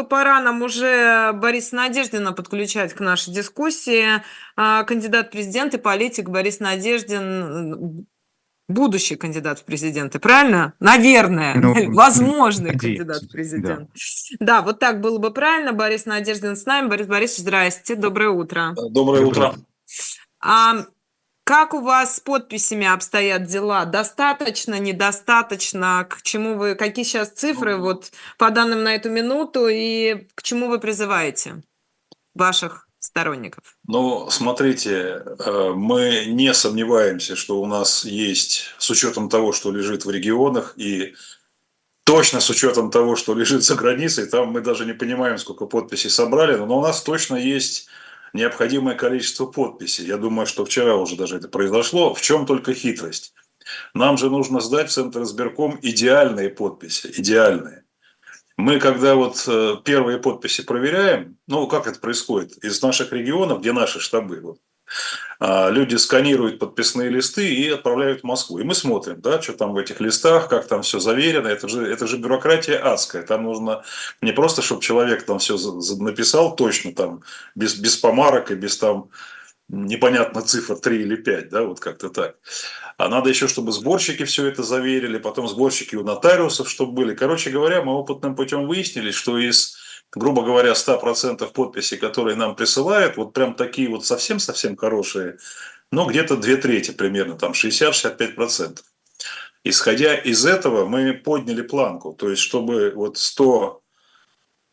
что пора нам уже Бориса Надеждина подключать к нашей дискуссии. А, кандидат в президенты, политик Борис Надеждин, будущий кандидат в президенты, правильно? Наверное, ну, возможный надеюсь, кандидат в президенты. Да. да, вот так было бы правильно. Борис Надеждин с нами. Борис Борисович, здрасте, доброе утро. Доброе утро. А, как у вас с подписями обстоят дела? Достаточно, недостаточно? К чему вы, какие сейчас цифры вот по данным на эту минуту и к чему вы призываете ваших сторонников? Ну, смотрите, э, мы не сомневаемся, что у нас есть, с учетом того, что лежит в регионах, и точно с учетом того, что лежит за границей, там мы даже не понимаем, сколько подписей собрали, но у нас точно есть необходимое количество подписей. Я думаю, что вчера уже даже это произошло. В чем только хитрость? Нам же нужно сдать в Центр избирком идеальные подписи, идеальные. Мы, когда вот э, первые подписи проверяем, ну, как это происходит? Из наших регионов, где наши штабы, вот, люди сканируют подписные листы и отправляют в Москву. И мы смотрим, да, что там в этих листах, как там все заверено. Это же, это же бюрократия адская. Там нужно не просто, чтобы человек там все написал точно, там, без, без помарок и без там непонятно цифр 3 или 5, да, вот как-то так. А надо еще, чтобы сборщики все это заверили, потом сборщики у нотариусов, чтобы были. Короче говоря, мы опытным путем выяснили, что из грубо говоря, 100% подписей, которые нам присылают, вот прям такие вот совсем-совсем хорошие, но где-то две трети примерно, там 60-65%. Исходя из этого, мы подняли планку, то есть чтобы вот 100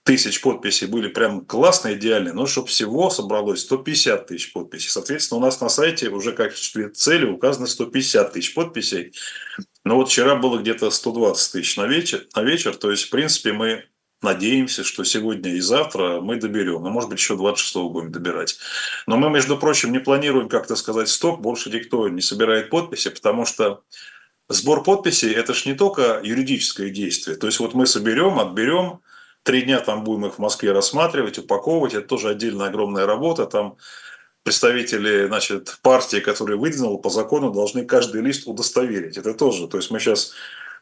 тысяч подписей были прям классно, идеальные, но чтобы всего собралось 150 тысяч подписей. Соответственно, у нас на сайте уже как цели указано 150 тысяч подписей. Но вот вчера было где-то 120 тысяч на вечер, на вечер, то есть, в принципе, мы Надеемся, что сегодня и завтра мы доберем. Ну, может быть, еще 26-го будем добирать. Но мы, между прочим, не планируем как-то сказать стоп, больше никто не собирает подписи, потому что сбор подписей – это ж не только юридическое действие. То есть, вот мы соберем, отберем, три дня там будем их в Москве рассматривать, упаковывать. Это тоже отдельная огромная работа. Там представители значит, партии, которые выдвинул по закону, должны каждый лист удостоверить. Это тоже. То есть, мы сейчас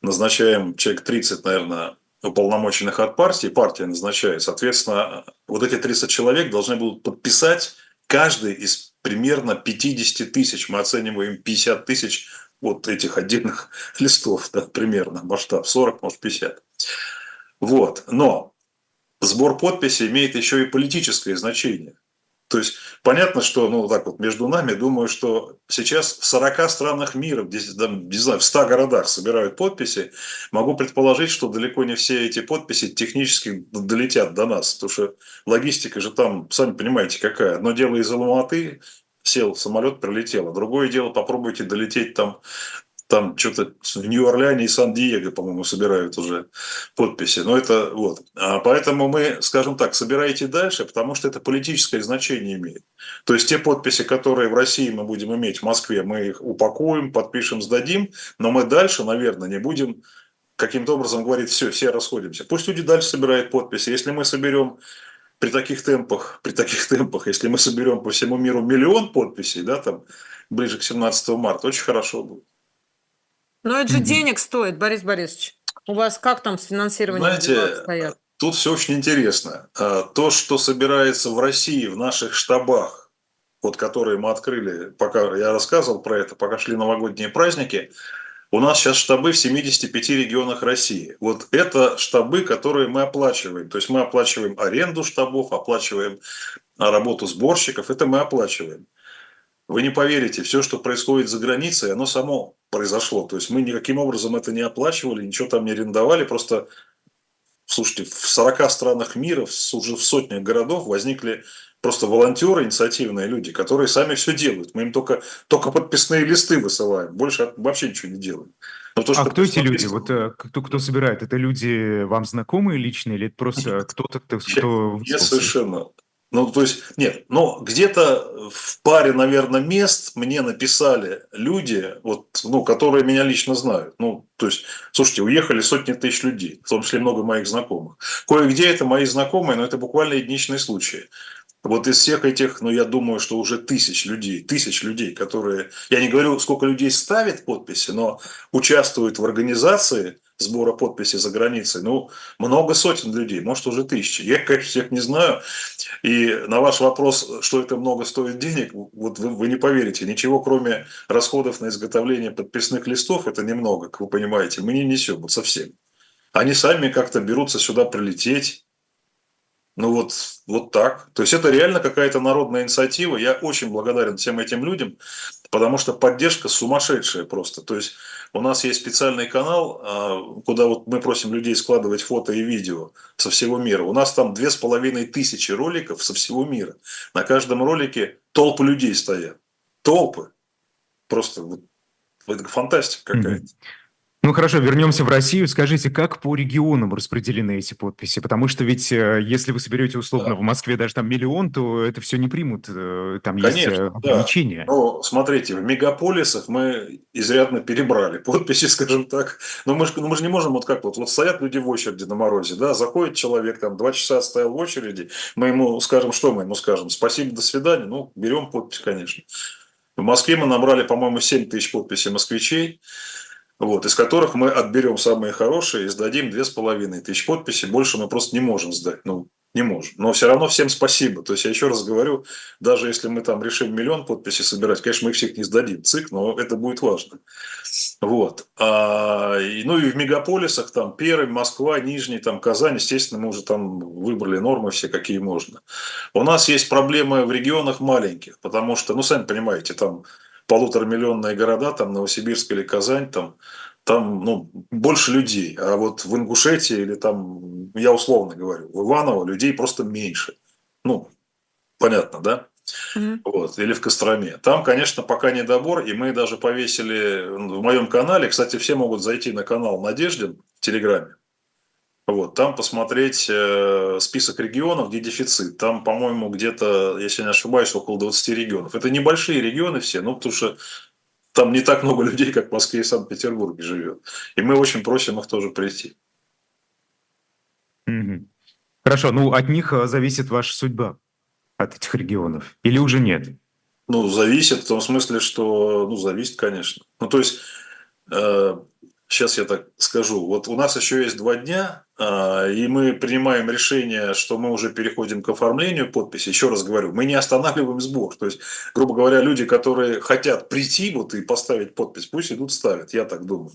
назначаем человек 30, наверное, уполномоченных от партии, партия назначает, соответственно, вот эти 300 человек должны будут подписать каждый из примерно 50 тысяч, мы оцениваем 50 тысяч вот этих отдельных листов, да, примерно, масштаб 40, может 50. Вот, но сбор подписей имеет еще и политическое значение. То есть понятно, что, ну, так вот, между нами, думаю, что сейчас в 40 странах мира, там, не знаю, в 100 городах собирают подписи. Могу предположить, что далеко не все эти подписи технически долетят до нас, потому что логистика же там, сами понимаете, какая. Одно дело из Алматы, сел самолет, прилетел. А другое дело, попробуйте долететь там там что-то в Нью-Орлеане и Сан-Диего, по-моему, собирают уже подписи. Но это вот. А поэтому мы, скажем так, собирайте дальше, потому что это политическое значение имеет. То есть те подписи, которые в России мы будем иметь в Москве, мы их упакуем, подпишем, сдадим, но мы дальше, наверное, не будем каким-то образом говорить, все, все расходимся. Пусть люди дальше собирают подписи. Если мы соберем при таких темпах, при таких темпах, если мы соберем по всему миру миллион подписей, да, там, ближе к 17 марта, очень хорошо будет. Но это же денег стоит, Борис Борисович. У вас как там с финансированием Знаете, стоят? Тут все очень интересно. А, то, что собирается в России, в наших штабах, вот которые мы открыли, пока я рассказывал про это, пока шли новогодние праздники, у нас сейчас штабы в 75 регионах России. Вот это штабы, которые мы оплачиваем. То есть мы оплачиваем аренду штабов, оплачиваем работу сборщиков, это мы оплачиваем. Вы не поверите, все, что происходит за границей, оно само произошло. То есть мы никаким образом это не оплачивали, ничего там не арендовали, просто Слушайте, в 40 странах мира, уже в сотнях городов возникли просто волонтеры, инициативные люди, которые сами все делают. Мы им только, только подписные листы высылаем, больше вообще ничего не делаем. Но то, а кто эти люди? Вот э, кто, кто собирает? Это люди вам знакомые лично или это просто кто-то, кто... кто я, я совершенно ну, то есть, нет, но где-то в паре, наверное, мест мне написали люди, вот, ну, которые меня лично знают. Ну, то есть, слушайте, уехали сотни тысяч людей, в том числе много моих знакомых. Кое-где это мои знакомые, но это буквально единичные случаи. Вот из всех этих, ну, я думаю, что уже тысяч людей, тысяч людей, которые, я не говорю, сколько людей ставят подписи, но участвуют в организации сбора подписей за границей? Ну, много сотен людей, может, уже тысячи. Я, конечно, всех не знаю. И на ваш вопрос, что это много стоит денег, вот вы, вы не поверите, ничего кроме расходов на изготовление подписных листов, это немного, как вы понимаете, мы не несем, вот совсем. Они сами как-то берутся сюда прилететь, ну вот, вот так. То есть это реально какая-то народная инициатива. Я очень благодарен всем этим людям, потому что поддержка сумасшедшая просто. То есть у нас есть специальный канал, а, куда вот мы просим людей складывать фото и видео со всего мира. У нас там две с половиной тысячи роликов со всего мира. На каждом ролике толпы людей стоят. Толпы. Просто вот, это фантастика какая-то. Mm-hmm. Ну хорошо, вернемся в Россию. Скажите, как по регионам распределены эти подписи? Потому что ведь э, если вы соберете условно да. в Москве даже там миллион, то это все не примут. Э, там Конечно, есть э, ограничения. Да. Ну, смотрите, в мегаполисах мы изрядно перебрали подписи, скажем так. Но мы же, ну, мы же не можем вот как вот, вот стоят люди в очереди на морозе, да, заходит человек, там два часа стоял в очереди, мы ему скажем, что мы ему скажем? Спасибо, до свидания. Ну, берем подпись, конечно. В Москве мы набрали, по-моему, 7 тысяч подписей москвичей вот, из которых мы отберем самые хорошие и сдадим две с половиной тысяч подписей. Больше мы просто не можем сдать. Ну, не можем. Но все равно всем спасибо. То есть я еще раз говорю, даже если мы там решим миллион подписей собирать, конечно, мы их всех не сдадим, ЦИК, но это будет важно. Вот. А, и, ну и в мегаполисах, там Пермь, Москва, Нижний, там Казань, естественно, мы уже там выбрали нормы все, какие можно. У нас есть проблемы в регионах маленьких, потому что, ну, сами понимаете, там полуторамиллионные города, там Новосибирск или Казань, там, там ну, больше людей. А вот в Ингушетии или там, я условно говорю, в Иваново людей просто меньше. Ну, понятно, да? Mm-hmm. Вот, или в Костроме. Там, конечно, пока недобор, и мы даже повесили в моем канале, кстати, все могут зайти на канал Надеждин в Телеграме, вот, там посмотреть э, список регионов, где дефицит. Там, по-моему, где-то, если не ошибаюсь, около 20 регионов. Это небольшие регионы все, ну, потому что там не так много людей, как в Москве и Санкт-Петербурге живет. И мы очень просим их тоже прийти. Угу. Хорошо, ну от них э, зависит ваша судьба, от этих регионов, или уже нет? Ну, зависит в том смысле, что, ну, зависит, конечно. Ну, то есть, э, сейчас я так скажу, вот у нас еще есть два дня, и мы принимаем решение, что мы уже переходим к оформлению подписи. Еще раз говорю, мы не останавливаем сбор. То есть, грубо говоря, люди, которые хотят прийти вот и поставить подпись, пусть идут ставят, я так думаю.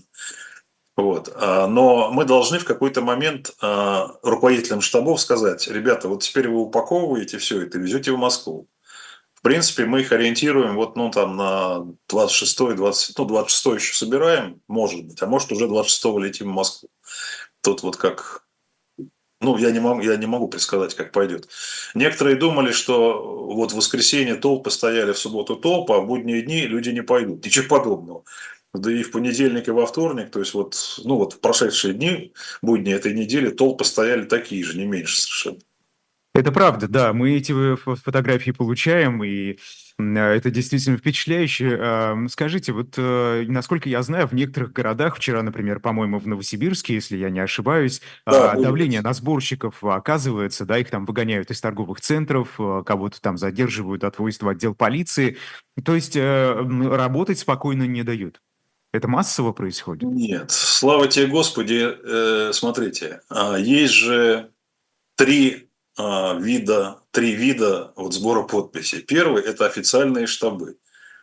Вот. А, но мы должны в какой-то момент а, руководителям штабов сказать, ребята, вот теперь вы упаковываете все это и везете в Москву. В принципе, мы их ориентируем вот ну, там на 26 20 ну, 26 еще собираем, может быть, а может уже 26 летим в Москву. Тут вот как ну, я не, могу, я не могу предсказать, как пойдет. Некоторые думали, что вот в воскресенье толпы стояли, в субботу толпы, а в будние дни люди не пойдут. Ничего подобного. Да и в понедельник, и во вторник, то есть вот, ну вот в прошедшие дни, будни этой недели, толпы стояли такие же, не меньше совершенно. Это правда, да. Мы эти э, фотографии получаем, и а, это действительно впечатляюще. Скажите, вот э, насколько я знаю, в некоторых городах, вчера, например, по-моему, в Новосибирске, если я не ошибаюсь, да, а, давление на сборщиков оказывается, да, их там выгоняют из торговых центров, э, кого-то там задерживают, отвозят в отдел полиции. То есть работать спокойно не дают. Это массово происходит? Нет. Слава тебе, Господи. Смотрите, а, есть же три а, вида, три вида вот сбора подписей. Первый – это официальные штабы.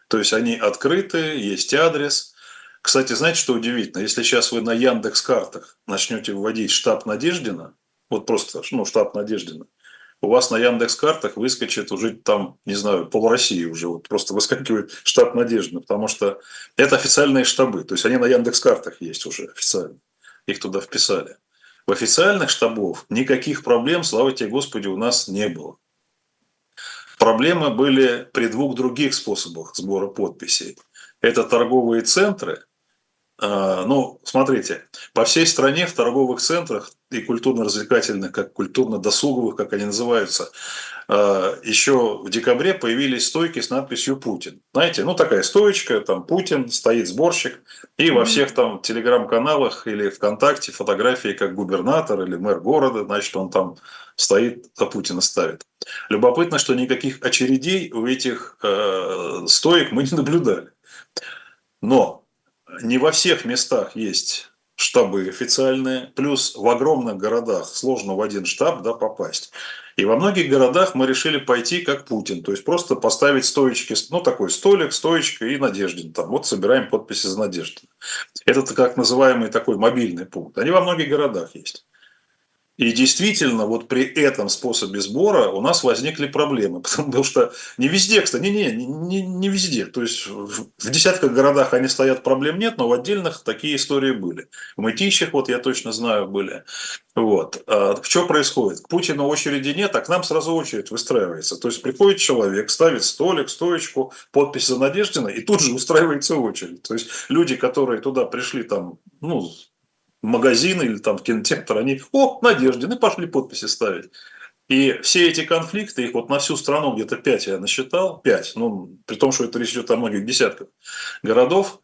То есть они открыты, есть адрес. Кстати, знаете, что удивительно? Если сейчас вы на Яндекс картах начнете вводить штаб Надеждина, вот просто, ну, штаб Надеждина, у вас на Яндекс картах выскочит уже там, не знаю, пол России уже вот просто выскакивает штаб Надеждина, потому что это официальные штабы, то есть они на Яндекс картах есть уже официально, их туда вписали. В официальных штабов никаких проблем, слава тебе Господи, у нас не было. Проблемы были при двух других способах сбора подписей. Это торговые центры. А, ну, смотрите, по всей стране в торговых центрах и культурно-развлекательных, как культурно-досуговых, как они называются, а, еще в декабре появились стойки с надписью «Путин». Знаете, ну такая стоечка, там Путин, стоит сборщик, и во всех там телеграм-каналах или ВКонтакте фотографии как губернатор или мэр города, значит, он там стоит, а Путина ставит. Любопытно, что никаких очередей у этих э, стоек мы не наблюдали. Но не во всех местах есть штабы официальные, плюс в огромных городах сложно в один штаб да, попасть. И во многих городах мы решили пойти как Путин, то есть просто поставить стоечки, ну такой столик, стоечка и Надеждин. Там вот собираем подписи за Надеждина. Это как называемый такой мобильный пункт. Они во многих городах есть. И действительно, вот при этом способе сбора у нас возникли проблемы, потому что не везде, кстати, не, не, не, не везде, то есть в, десятках городах они стоят, проблем нет, но в отдельных такие истории были. В Мытищах, вот я точно знаю, были. Вот. А что происходит? К Путину очереди нет, а к нам сразу очередь выстраивается. То есть приходит человек, ставит столик, стоечку, подпись за Надеждина, и тут же устраивается очередь. То есть люди, которые туда пришли там, ну, магазин или там в кинотеатр, они, о, Надеждин, и пошли подписи ставить. И все эти конфликты, их вот на всю страну где-то пять я насчитал, пять, ну, при том, что это речь идет о многих десятках городов,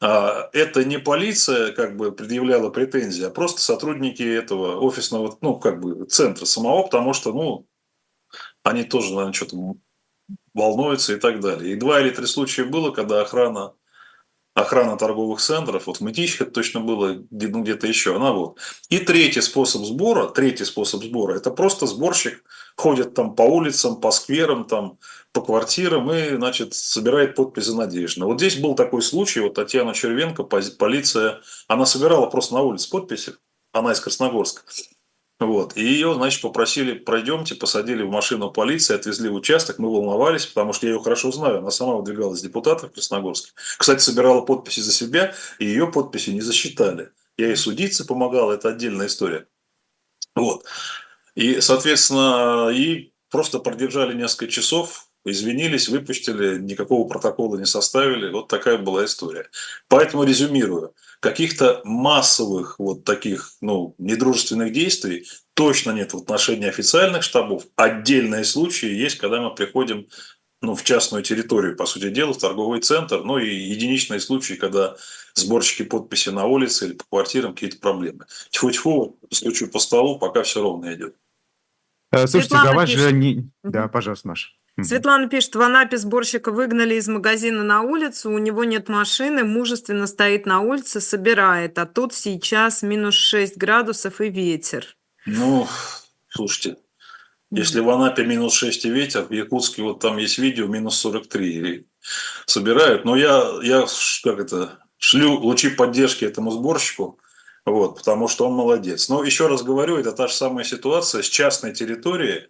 а, это не полиция как бы предъявляла претензии, а просто сотрудники этого офисного, ну, как бы центра самого, потому что, ну, они тоже, наверное, что-то волнуются и так далее. И два или три случая было, когда охрана охрана торговых центров, вот в Мытищах точно было, ну, где-то еще, она вот. И третий способ сбора, третий способ сбора, это просто сборщик ходит там по улицам, по скверам, там, по квартирам и, значит, собирает подписи Надежды. Вот здесь был такой случай, вот Татьяна Червенко, полиция, она собирала просто на улице подписи, она из Красногорска. Вот. И ее, значит, попросили, пройдемте, посадили в машину полиции, отвезли в участок. Мы волновались, потому что я ее хорошо знаю. Она сама выдвигалась депутата в Красногорске. Кстати, собирала подписи за себя, и ее подписи не засчитали. Я ей судиться помогал, это отдельная история. Вот. И, соответственно, и просто продержали несколько часов, извинились, выпустили, никакого протокола не составили. Вот такая была история. Поэтому резюмирую каких-то массовых вот таких, ну, недружественных действий точно нет в отношении официальных штабов. Отдельные случаи есть, когда мы приходим ну, в частную территорию, по сути дела, в торговый центр, ну и единичные случаи, когда сборщики подписи на улице или по квартирам какие-то проблемы. Тьфу-тьфу, стучу по столу, пока все ровно идет. Э, слушайте, Светлана за вас же не... Да, пожалуйста, Маша. Светлана пишет, в Анапе сборщика выгнали из магазина на улицу, у него нет машины, мужественно стоит на улице, собирает, а тут сейчас минус 6 градусов и ветер. Ну, слушайте, если в Анапе минус 6 и ветер, в Якутске вот там есть видео, минус 43 собирают. Но я, я как это, шлю лучи поддержки этому сборщику, вот, потому что он молодец. Но еще раз говорю, это та же самая ситуация с частной территорией,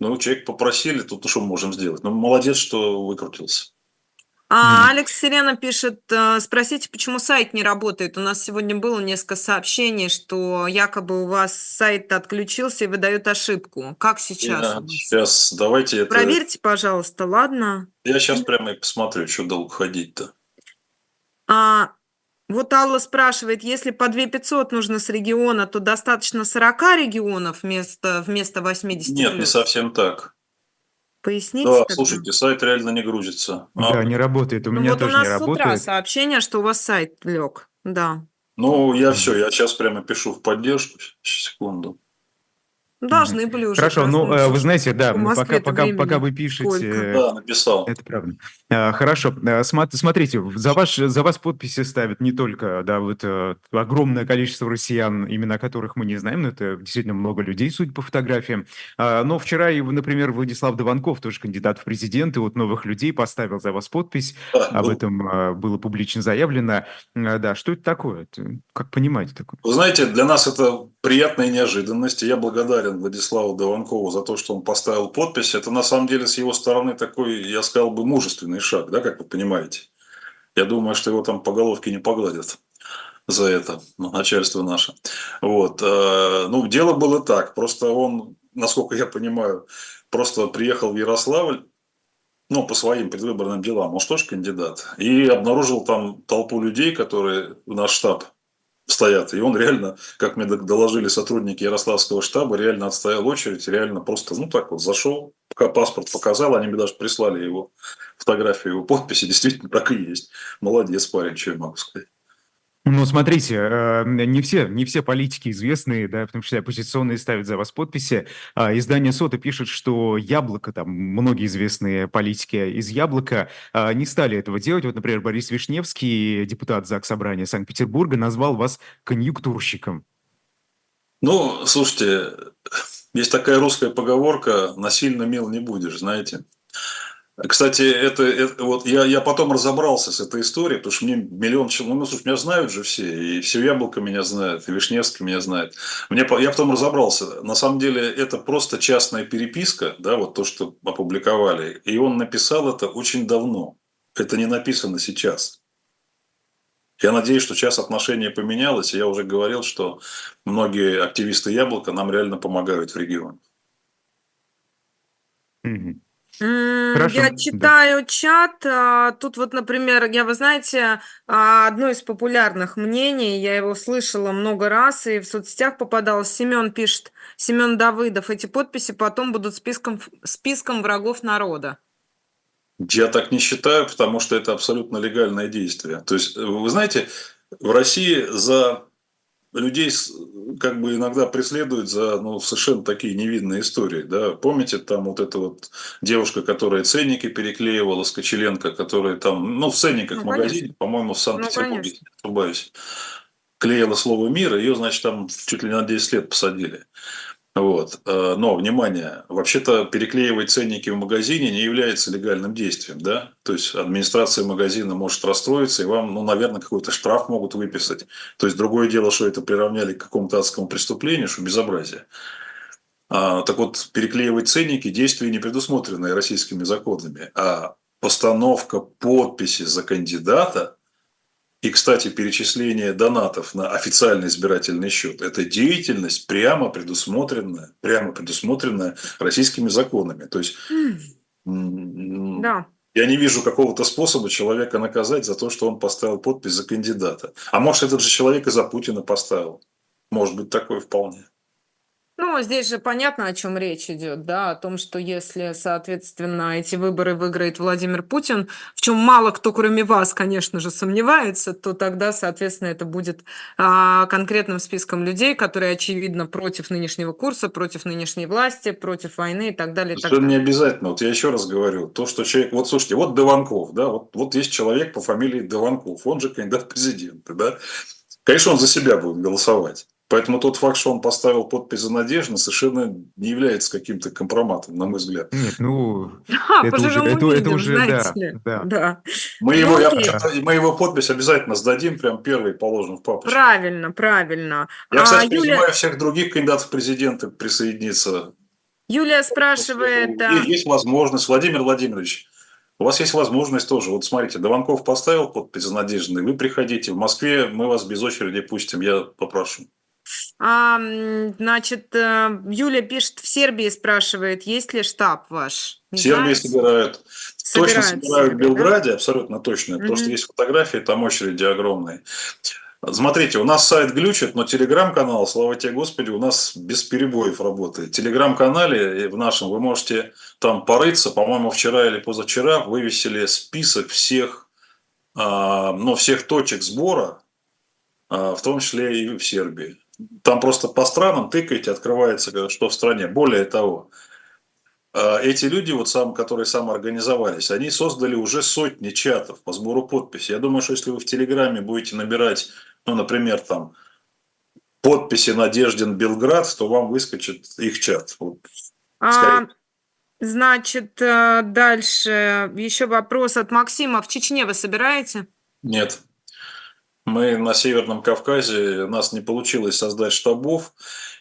ну, человек попросили, тут ну, что мы можем сделать? Ну, молодец, что выкрутился. А, Алекс Сирена пишет, э, спросите, почему сайт не работает. У нас сегодня было несколько сообщений, что якобы у вас сайт отключился и выдает ошибку. Как сейчас? Да, сейчас давайте это... Проверьте, пожалуйста, ладно? Я сейчас прямо и посмотрю, что долго ходить-то. А, вот Алла спрашивает, если по 2 500 нужно с региона, то достаточно 40 регионов вместо, вместо 80 Нет, плюс? не совсем так. Поясните. Да, тогда? слушайте, сайт реально не грузится. Да, а... не работает. У меня ну, тоже вот у нас не работает. с утра сообщение, что у вас сайт лег. Да. Ну, я все, я сейчас прямо пишу в поддержку. Секунду. Должны были уже. Хорошо, ну э, вы знаете, да, пока, пока, пока вы пишете. Сколько? Да, написал. Это правда. А, хорошо, э, смотрите, за, ваш, за вас подписи ставят не только, да, вот э, огромное количество россиян, имена которых мы не знаем, но это действительно много людей, судя по фотографиям. А, но вчера, например, Владислав Дованков, тоже кандидат в президенты, вот новых людей поставил за вас подпись, об ну. этом было публично заявлено. Да, что это такое? Как понимаете такое? Вы знаете, для нас это приятная неожиданность, я благодарен Владиславу Дованкову за то, что он поставил подпись. Это на самом деле с его стороны такой, я сказал бы, мужественный шаг, да, как вы понимаете. Я думаю, что его там по головке не погладят за это, начальство наше. Вот. Э, ну, дело было так. Просто он, насколько я понимаю, просто приехал в Ярославль, ну, по своим предвыборным делам, он же тоже кандидат, и обнаружил там толпу людей, которые в наш штаб стоят. И он реально, как мне доложили сотрудники Ярославского штаба, реально отстоял очередь, реально просто, ну так вот, зашел, паспорт показал, они мне даже прислали его фотографию, его подписи, действительно так и есть. Молодец парень, что я могу сказать. Ну, смотрите, э, не все, не все политики известные, да, в том числе оппозиционные, ставят за вас подписи. А, издание «Сота» пишет, что «Яблоко», там, многие известные политики из «Яблока» а, не стали этого делать. Вот, например, Борис Вишневский, депутат ЗАГС Собрания Санкт-Петербурга, назвал вас конъюнктурщиком. Ну, слушайте, есть такая русская поговорка «насильно мил не будешь», знаете. Кстати, это, это вот я, я потом разобрался с этой историей, потому что мне миллион человек, ну, слушай, меня знают же все, и все Яблоко меня знают, и Вишневский меня знает. Мне, я потом разобрался, на самом деле это просто частная переписка, да, вот то, что опубликовали, и он написал это очень давно, это не написано сейчас. Я надеюсь, что сейчас отношение поменялось, и я уже говорил, что многие активисты Яблока нам реально помогают в регионе. Мгм. Хорошо, Я да. читаю чат. а, Тут вот, например, я, вы знаете, а, одно из популярных мнений, я его слышала много раз и в соцсетях попадалось. Семен пишет, Семен Давыдов, эти подписи потом будут списком, списком врагов народа. Я так не считаю, потому что это абсолютно легальное действие. То есть, вы знаете, в России за людей как бы иногда преследуют за ну, совершенно такие невинные истории. Да? Помните, там вот эта вот девушка, которая ценники переклеивала, Скочеленко, которая там, ну, в ценниках Ну, магазине, по-моему, в Санкт-Петербурге, конечно. если не ошибаюсь, клеила слово «мир», ее, значит, там чуть ли не на 10 лет посадили. Вот. Э, Но, внимание, вообще-то переклеивать ценники в магазине не является легальным действием, да? То есть администрация магазина может расстроиться, и вам, ну, наверное, какой-то штраф могут выписать. То есть другое дело, что это приравняли к какому-то адскому преступлению, что безобразие. А, так вот, переклеивать ценники – действие не предусмотренное российскими законами, а постановка подписи за кандидата и, кстати, перечисление донатов на официальный избирательный счет – это деятельность прямо предусмотренная, прямо предусмотренная российскими законами. То есть м, Да. я не вижу какого-то способа человека наказать за то, что он поставил подпись за кандидата. А может, этот же человек и за Путина поставил. Может быть, такое вполне. Ну, здесь же понятно, о чем речь идет, да, о том, что если, соответственно, эти выборы выиграет Владимир Путин, в чем мало кто, кроме вас, конечно же, сомневается, то тогда, соответственно, это будет а, конкретным списком людей, которые, очевидно, против нынешнего курса, против нынешней власти, против войны и так далее. и так Совершенно не обязательно. Вот я еще раз говорю, то, что человек... Вот слушайте, вот Дованков, да, вот, вот есть человек по фамилии Дованков, он же кандидат в президенты, да. Конечно, он за себя будет голосовать. Поэтому тот факт, что он поставил подпись за Надежду, совершенно не является каким-то компроматом, на мой взгляд. Нет, ну, Да, это уже, это, это увидим, уже, знаете да, ли. да. Да. Мы Ну, его, я мы его подпись обязательно сдадим, прям первый положим в папочку. Правильно, правильно. Я, А, кстати, Юля, призываю всех других кандидатов в президенты присоединиться. Юлия спрашивает, а, И Есть возможность, Владимир Владимирович, у вас есть возможность тоже. Вот смотрите, Дованков поставил подпись за Надеждой, вы приходите. В Москве мы вас без очереди пустим, я попрошу. А, значит, э, Юля пишет, в Сербии спрашивает, есть ли штаб ваш? Не Сербии знаете? собирают. Точно Собирают в собирают в Сербии, да? Белграде, абсолютно точно. Потому что есть фотографии, там очереди огромные. Смотрите, у нас сайт глючит, но телеграм-канал, слава тебе Господи, у нас без перебоев работает. В телеграм-канале в нашем вы можете там порыться. По-моему, вчера или позавчера вывесили список всех, а, ну, всех точек сбора, а, в том числе и в Сербии. Там просто по странам тыкаете, открывается, что в стране. Более того, а, эти люди, вот сам, которые самоорганизовались, они создали уже сотни чатов по сбору подписей. Я думаю, что если вы в Телеграме будете набирать, ну, например, там, подписи Надеждин Белград, то вам выскочит их чат. Вот. А, значит, э, дальше еще вопрос от Максима. В Чечне вы собираете? Нет. Мы на Северном Кавказе, у нас не получилось создать штабов.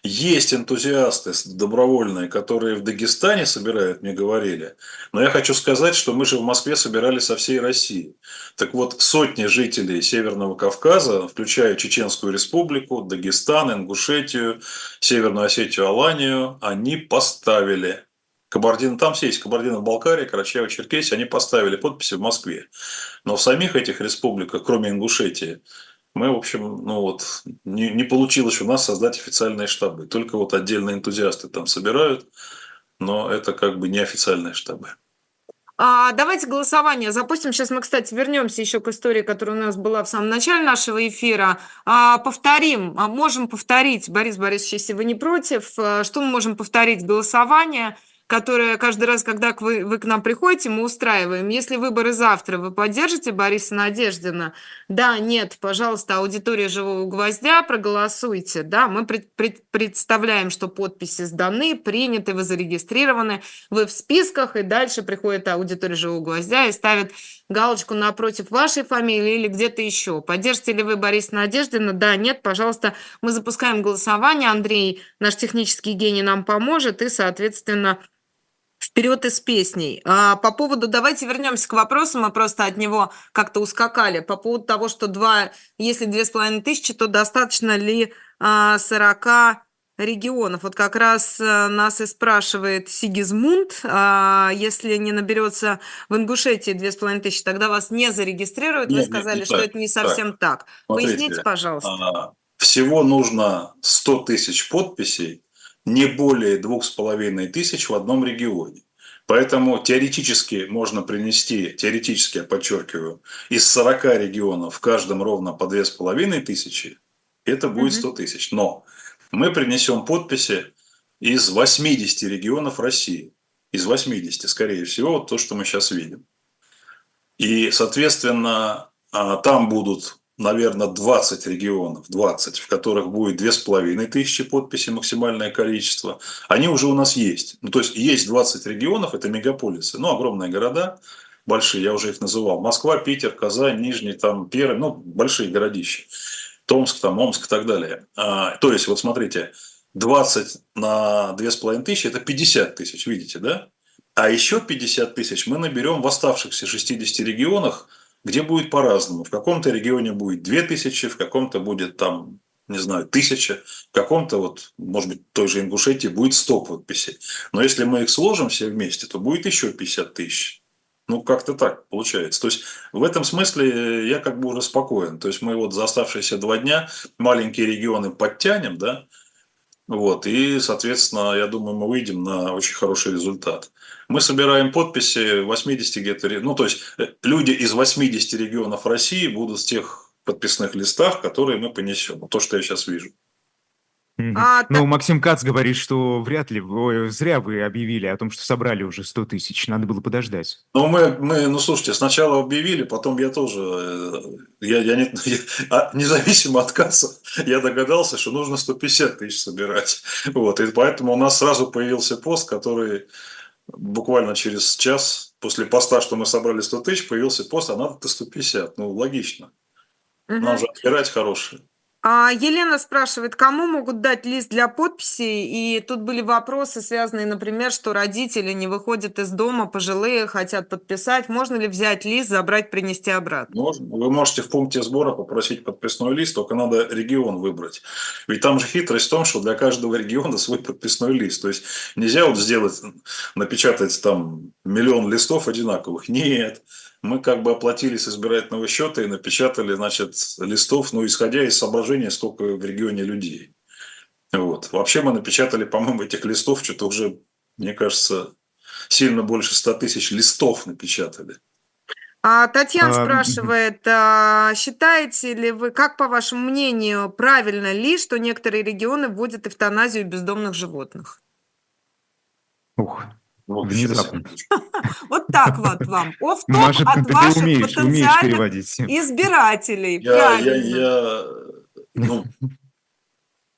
Есть энтузиасты добровольные, которые в Дагестане собирают, мне говорили. Но я хочу сказать, что мы же в Москве собирали со всей России. Так вот, сотни жителей Северного Кавказа, включая Чеченскую Республику, Дагестан, Ингушетию, Северную Осетию, Аланию, они поставили. Кабардино, там все есть Кабардино-Балкария, Карачаево-Черкесия, они поставили подписи в Москве. Но в самих этих республиках, кроме Ингушетии, мы, в общем, ну вот, не, не получилось у нас создать официальные штабы. Только вот отдельные энтузиасты там собирают, но это как бы неофициальные штабы. А, давайте голосование запустим. Сейчас мы, кстати, вернемся еще к истории, которая у нас была в самом начале нашего эфира. А, повторим, а, можем повторить, Борис Борисович, если вы не против, а, что мы можем повторить? Голосование – которое каждый раз, когда вы, вы к нам приходите, мы устраиваем. Если выборы завтра, вы поддержите Бориса Надеждина? Да, нет, пожалуйста, аудитория «Живого гвоздя», проголосуйте. Да, мы пред, пред, представляем, что подписи сданы, приняты, вы зарегистрированы, вы в списках, и дальше приходит аудитория «Живого гвоздя» и ставит галочку напротив вашей фамилии или где-то еще. Поддержите ли вы Бориса Надеждина? Да, нет, пожалуйста, мы запускаем голосование. Андрей, наш технический гений, нам поможет, и, соответственно, Вперед из песней. А, по поводу, давайте вернемся к вопросу, мы просто от него как-то ускакали. По поводу того, что два, если две с половиной тысячи, то достаточно ли а, 40 регионов? Вот как раз а, нас и спрашивает Сигизмунд, а, если не наберется в Ингушетии две с половиной тысячи, тогда вас не зарегистрируют. Вы сказали, нет, не что так, это не совсем так. Смотрите, Поясните, пожалуйста. а, Всего нужно 100 тысяч подписей, не более двух с половиной тысяч в одном регионе. Поэтому теоретически можно принести, теоретически я подчеркиваю, из 40 регионов в каждом ровно по две с половиной тысячи, это будет 100 тысяч. Но мы принесем подписи из 80 регионов России. Из 80, скорее всего, вот то, что мы сейчас видим. И, соответственно, а, там будут наверное, 20 регионов, 20, в которых будет 2500 подписей максимальное количество, они уже у нас есть. Ну, то есть, есть 20 регионов, это мегаполисы, ну, огромные города, большие, я уже их называл. Москва, Питер, Казань, Нижний, там, Пермь, ну, большие городища. Томск, там, Омск и так далее. А, то есть, вот смотрите, 20 на 2500 – это 50 тысяч, видите, да? А еще 50 тысяч мы наберем в оставшихся 60 регионах, где будет по-разному. В каком-то регионе будет 2000, в каком-то будет там, не знаю, тысяча, в каком-то, вот, может быть, той же Ингушетии будет 100 подписей. Но если мы их сложим все вместе, то будет еще 50 тысяч. Ну, как-то так получается. То есть, в этом смысле я как бы уже спокоен. То есть, мы вот за оставшиеся два дня маленькие регионы подтянем, да, вот, и, соответственно, я думаю, мы выйдем на очень хороший результат. Мы собираем подписи 80 где-то, ну, то есть э, люди из 80 регионов России будут с тех подписных листах, которые мы понесем. То, что я сейчас вижу. А, ну, так... Максим Кац говорит, что вряд ли, вы, зря вы объявили о том, что собрали уже 100 тысяч, надо было подождать. Ну, мы, мы, ну, слушайте, сначала объявили, потом я тоже, э, я, я, не, я а, независимо от Каца, я догадался, что нужно 150 тысяч собирать. Вот, и поэтому у нас сразу появился пост, который буквально через час после поста, что мы собрали 100 тысяч, появился пост, а надо-то 150. Ну, логично. Угу. Нам же отбирать хорошие. А Елена спрашивает, кому могут дать лист для подписи? И тут были вопросы, связанные, например, что родители не выходят из дома, пожилые хотят подписать. Можно ли взять лист, забрать, принести обратно? Можно. Вы можете в пункте сбора попросить подписной лист, только надо регион выбрать. Ведь там же хитрость в том, что для каждого региона свой подписной лист. То есть нельзя вот сделать, напечатать там миллион листов одинаковых. Нет мы как бы оплатили с избирательного счета и напечатали, значит, листов, ну, исходя из соображения, сколько в регионе людей. Вот. Вообще мы напечатали, по-моему, этих листов что-то уже, мне кажется, сильно больше 100 тысяч листов напечатали. А Татьяна а, спрашивает, а, считаете ли вы, как по вашему мнению, правильно ли, что некоторые регионы вводят эвтаназию бездомных животных? Ух, Внезапно. Вот так вот вам. Оф-топ от ваших потенциальных избирателей. Я, ну,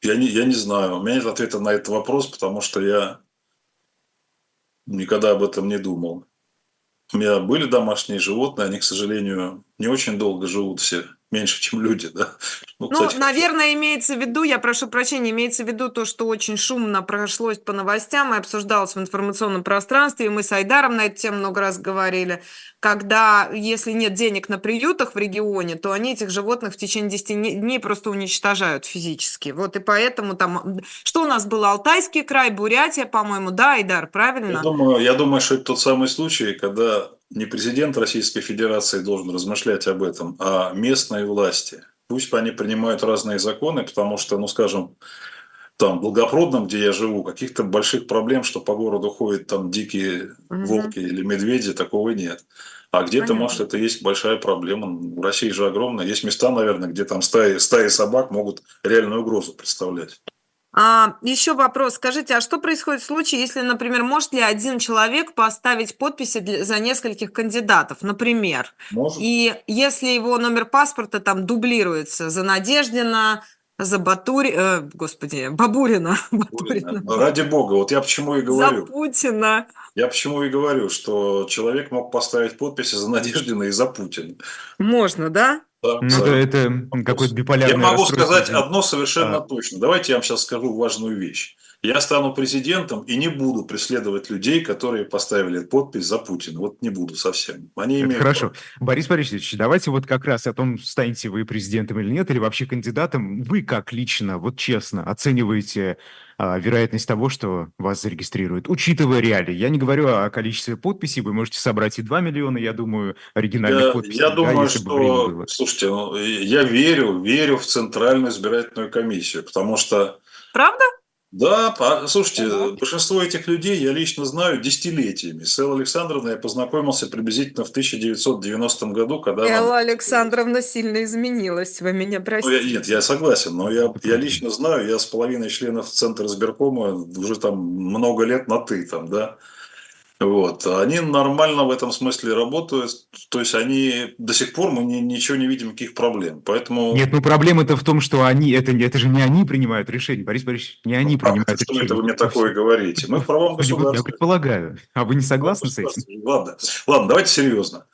я, не, я не знаю. У меня нет ответа на этот вопрос, потому что я никогда об этом не думал. У меня были домашние животные, они, к сожалению, не очень долго живут все меньше, чем люди, да. Ну, ну кстати, наверное, имеется в виду, я прошу прощения, имеется в виду то, что очень шумно прошлось по новостям и обсуждалось в информационном пространстве, и мы с Айдаром на эту тему много раз говорили, когда, если нет денег на приютах в регионе, то они этих животных в течение 10 дней просто уничтожают физически. Вот и поэтому там... Что у нас было? Алтайский край, Бурятия, по-моему, да, Айдар, правильно? Я думаю, я думаю, что это тот самый случай, когда не президент Российской Федерации должен размышлять об этом, а местные власти. Пусть они принимают разные законы, потому что, ну, скажем, там Благопродном, где я живу, каких-то больших проблем, что по городу ходят там дикие Мгм. волки или медведи, такого нет. А где-то, может, это есть большая проблема. В России же огромная. Есть места, наверное, где там стаи, стаи собак могут реальную угрозу представлять. А, еще вопрос. Скажите, а что происходит в случае, если, например, может ли один человек поставить подписи для- за нескольких кандидатов, например? Может. И если его номер паспорта там дублируется за Надеждина, за Батури... э, господи, Бабурина, Батурина, Ради бога, вот я почему и за говорю. Путина. Я почему и говорю, что человек мог поставить подписи за Надеждина и за Путина. Можно, да? Да, Ну, да, это какое-то биполярное Я могу сказать одно совершенно А. точно. Давайте я вам сейчас скажу важную вещь. Я стану президентом и не буду преследовать людей, которые поставили подпись за Путина. Вот не буду совсем. Они Это имеют хорошо. право. Борис Борисович, давайте вот как раз о том, станете вы президентом или нет, или вообще кандидатом. Вы как лично, вот честно, оцениваете а, вероятность того, что вас зарегистрируют, учитывая реалии. Я не говорю о количестве подписей, вы можете собрать и 2 миллиона, я думаю, оригинальных Я, подписей, я да, думаю, если бы время что, было. слушайте, ну, я верю, верю в Центральную избирательную комиссию, потому что Правда? Да, по- слушайте, Ага. большинство этих людей я лично знаю десятилетиями. С Эллой Александровной я познакомился приблизительно в 1990 году, когда она... Элла Александровна сильно изменилась, вы меня Ну, я- простите. нет, я согласен, но я, я лично знаю, я с половиной членов Центра избиркома уже там много лет на «ты» там, да. Вот. Они нормально в этом смысле работают, то есть они до сих пор мы ни- ничего не видим, каких проблем. Поэтому... Нет, ну проблема-то в том, что они, это, не- это же не они принимают решение, Борис Борисович, не они как принимают это, что решение. это вы мне такое говорите? Мы в правом Я государстве. предполагаю. А вы не согласны с этим? Ладно, ладно, давайте серьезно.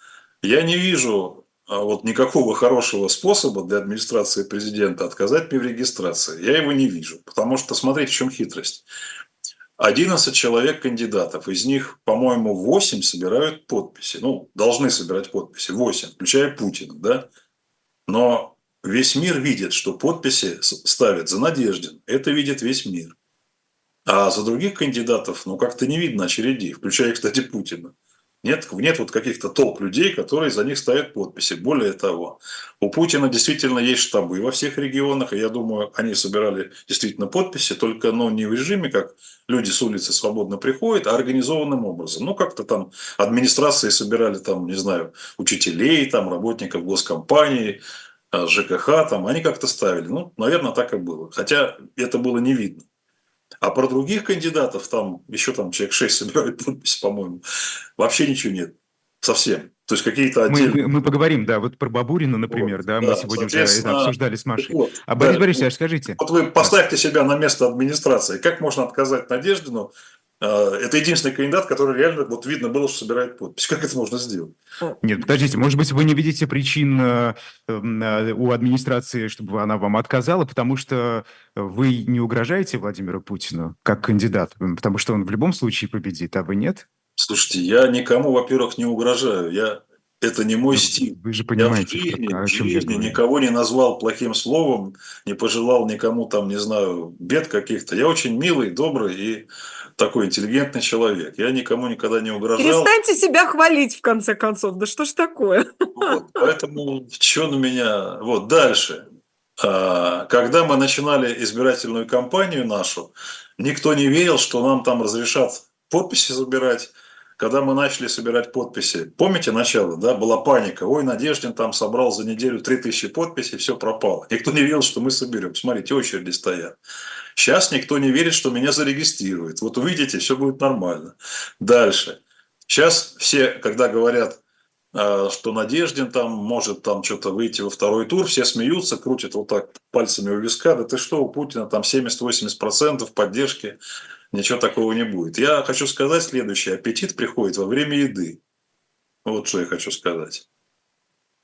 Я не вижу а, вот никакого хорошего способа для администрации президента отказать мне в регистрации. Я его не вижу, потому что смотрите, в чем хитрость. 11 человек кандидатов, из них, по-моему, 8 собирают подписи. Ну, должны собирать подписи, 8, включая Путина, да? Но весь мир видит, что подписи ставят за Надеждин. Это видит весь мир. А за других кандидатов, ну, как-то не видно очередей, включая, кстати, Путина. Нет, нет вот каких-то толп людей, которые за них ставят подписи. Более того, у Путина действительно есть штабы во всех регионах, и я думаю, они собирали действительно подписи, только ну, не в режиме, как люди с улицы свободно приходят, а организованным образом. Ну, как-то там администрации собирали, там, не знаю, учителей, там, работников госкомпании, а, ЖКХ, там, они как-то ставили. Ну, наверное, так и было. Хотя это было не видно. А про других кандидатов, там еще там человек 6 собирают подписи, по-моему, вообще ничего нет. Совсем. То есть какие-то отдельные... мы- мы поговорим, да, вот про Бабурина, например, Вот, да, мы да, сегодня уже это обсуждали с Машей. Вот, А Борис да, Борисович, а скажите, Вот вы поставьте себя на место администрации. Как можно отказать Надеждину? Э, Это единственный кандидат, который реально вот видно было, что собирает подпись. Как это можно сделать? нет, подождите, может быть, вы не видите причин э, м, э, у администрации, чтобы она вам отказала, потому что вы не угрожаете Владимиру Путину как кандидат, потому что он в любом случае победит, а вы нет? Слушайте, я никому, во-первых, не угрожаю. Я... Это не мой Ну, стиль. Вы же Я в понимаете, жизни, как- о в жизни никого не назвал плохим словом, не пожелал никому там, не знаю, бед каких-то. Я очень милый, добрый и такой интеллигентный человек. Я никому никогда не угрожал. Перестаньте себя хвалить, в конце концов. Да что ж такое? Вот, поэтому что на меня... Вот, дальше. А, Когда мы начинали избирательную кампанию нашу, никто не верил, что нам там разрешат подписи забирать. Когда мы начали собирать подписи, помните начало, да, была паника. Ой, Надеждин там собрал за неделю 3000 подписей, все пропало. Никто не верил, что мы соберем. Смотрите, очереди стоят. Сейчас никто не верит, что меня зарегистрируют. Вот увидите, все будет нормально. Дальше. Сейчас все, когда говорят, а, что Надеждин там может там что-то выйти во второй тур, все смеются, крутят вот так пальцами у виска, да ты что, у Путина там 70-80% поддержки, ничего такого не будет. Я хочу сказать следующее, аппетит приходит во время еды. Вот что я хочу сказать.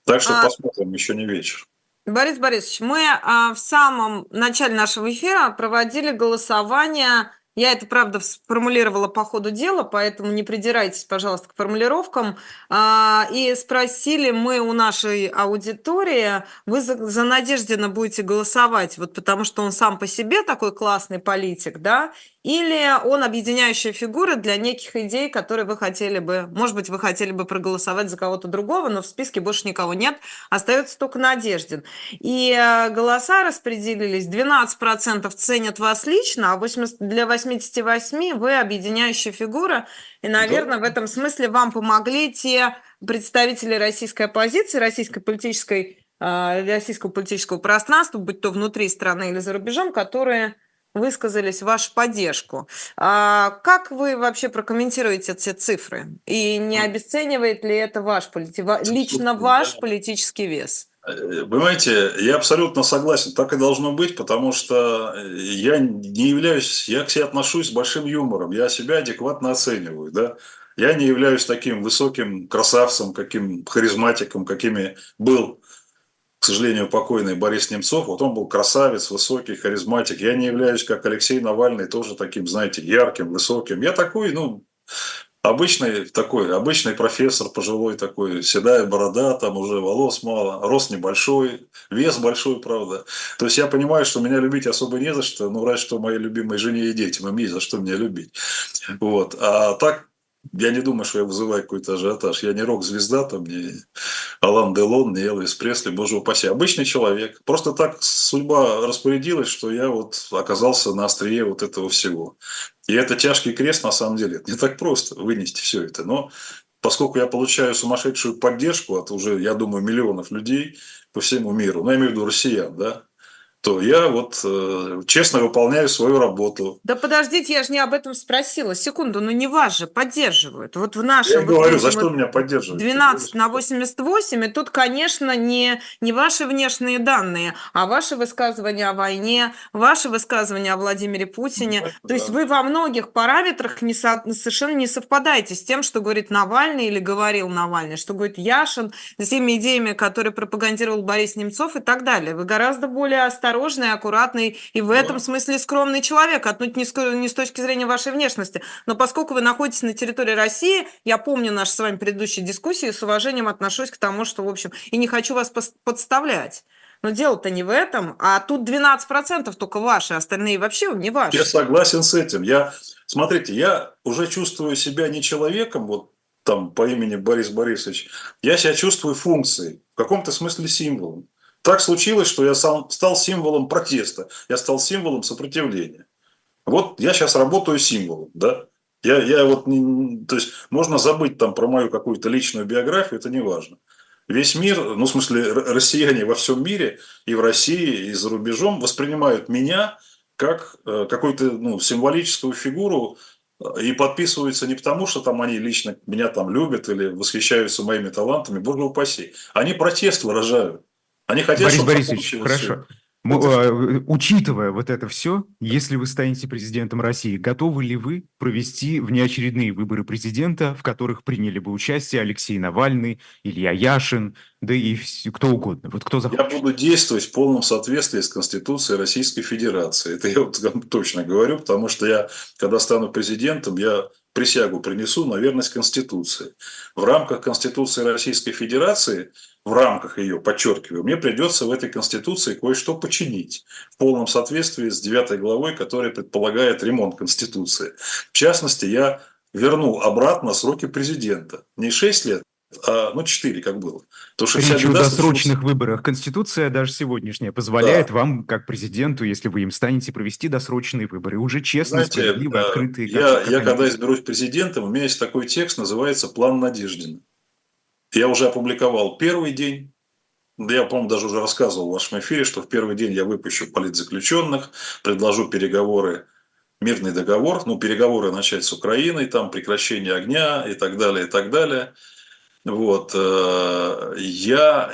Так что А- посмотрим, еще не вечер. Борис Борисович, мы а, в самом начале нашего эфира проводили голосование. Я это, правда, сформулировала по ходу дела, поэтому не придирайтесь, пожалуйста, к формулировкам. А, и спросили мы у нашей аудитории, вы за, за Надеждина будете голосовать, вот потому что он сам по себе такой классный политик, да? Или он объединяющая фигура для неких идей, которые вы хотели бы, может быть, вы хотели бы проголосовать за кого-то другого, но в списке больше никого нет, остается только Надеждин. И э, голоса распределились, 12% ценят вас лично, а 80, для 88 вы объединяющая фигура, и, наверное, да. в этом смысле вам помогли те представители российской оппозиции, российской политической э, российского политического пространства, будь то внутри страны или за рубежом, которые высказались в вашу поддержку. А как вы вообще прокомментируете эти цифры? И не обесценивает ли это ваш полити... лично ваш политический вес? Э, понимаете, я абсолютно согласен, так и должно быть, потому что я не являюсь, я к себе отношусь с большим юмором, я себя адекватно оцениваю, да. Я не являюсь таким высоким красавцем, каким харизматиком, какими был к сожалению, покойный Борис Немцов, вот он был красавец, высокий, харизматик. Я не являюсь, как Алексей Навальный, тоже таким, знаете, ярким, высоким. Я такой, ну, обычный такой, обычный профессор, пожилой такой, седая борода, там уже волос мало, рост небольшой, вес большой, правда. То есть я понимаю, что меня любить особо не за что, ну, разве что моей любимой жене и детям, им есть за что меня любить. Вот. А так, я не думаю, что я вызываю какой-то ажиотаж. Я не рок-звезда, там, не Алан Делон, не Элвис Пресли, боже упаси. Обычный человек. Просто так судьба распорядилась, что я вот оказался на острие вот этого всего. И это тяжкий крест, на самом деле. Не так просто вынести все это. Но поскольку я получаю сумасшедшую поддержку от уже, я думаю, миллионов людей по всему миру, ну, я имею в виду россиян, да, то я вот э, честно выполняю свою работу. Да подождите, я же не об этом спросила. Секунду, ну не вас же поддерживают. Вот в нашем... Я говорю, за что меня поддерживают? 12 на 88, и тут, конечно, не, не ваши внешние данные, а ваши высказывания о войне, ваши высказывания о Владимире Путине. Ну, то есть вы во многих параметрах не со, совершенно не совпадаете с тем, что говорит Навальный или говорил Навальный, что говорит Яшин, с теми идеями, которые пропагандировал Борис Немцов и так далее. Вы гораздо более осторожны осторожный, аккуратный и в да. этом смысле скромный человек, отнюдь не с, не с точки зрения вашей внешности. Но поскольку вы находитесь на территории России, я помню наши с вами предыдущие дискуссии, с уважением отношусь к тому, что, в общем, и не хочу вас подставлять. Но дело-то не в этом, а тут 12% только ваши, остальные вообще не ваши. Я согласен с этим. Я, смотрите, я уже чувствую себя не человеком, вот там по имени Борис Борисович, я себя чувствую функцией, в каком-то смысле символом. Так случилось, что я сам стал символом протеста, я стал символом сопротивления. Вот я сейчас работаю символом, да. Я, я вот, то есть можно забыть там про мою какую-то личную биографию, это не важно. Весь мир, ну в смысле россияне во всем мире, и в России, и за рубежом воспринимают меня как э, какую-то ну, символическую фигуру э, и подписываются не потому, что там они лично меня там любят или восхищаются моими талантами, боже упаси. Они протест выражают. Они хотят, Борис Борисович, хорошо. Вот. Э, учитывая вот это все, если вы станете президентом России, готовы ли вы провести внеочередные выборы президента, в которых приняли бы участие Алексей Навальный, Илья Яшин, да и кто угодно? Вот кто захочет. Я буду действовать в полном соответствии с Конституцией Российской Федерации. Это я вот точно говорю, потому что я, когда стану президентом, я присягу принесу на верность Конституции. В рамках Конституции Российской Федерации, в рамках ее, подчеркиваю, мне придется в этой Конституции кое-что починить в полном соответствии с 9 главой, которая предполагает ремонт Конституции. В частности, я верну обратно сроки президента. Не 6 лет, а, ну, 4, как было. То, что Речь о досрочных что... выборах. Конституция даже сегодняшняя позволяет да. вам, как президенту, если вы им станете, провести досрочные выборы. Уже честно, Знаете, справедливо, открытые. Я, как, как я когда изберусь президентом, у меня есть такой текст, называется «План Надеждина». Я уже опубликовал первый день. Я, по-моему, даже уже рассказывал в вашем эфире, что в первый день я выпущу политзаключенных, предложу переговоры мирный договор, ну, переговоры начать с Украиной, там прекращение огня и так далее, и так далее. Вот. Э, я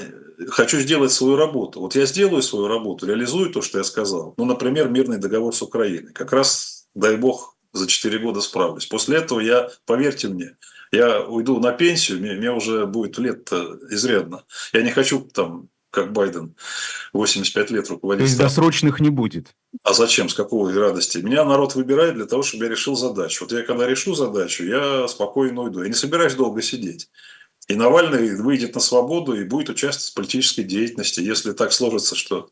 хочу сделать свою работу. Вот я сделаю свою работу, реализую то, что я сказал. Ну, например, мирный договор с Украиной. Как раз, дай бог, за 4 года справлюсь. После этого я, поверьте мне, я уйду на пенсию, мне, мне уже будет лет изрядно. Я не хочу там как Байден, 85 лет руководить. То есть досрочных не будет? А зачем? С какого радости? Меня народ выбирает для того, чтобы я решил задачу. Вот я когда решу задачу, я спокойно уйду. Я не собираюсь долго сидеть. И Навальный выйдет на свободу и будет участвовать в политической деятельности, если так сложится, что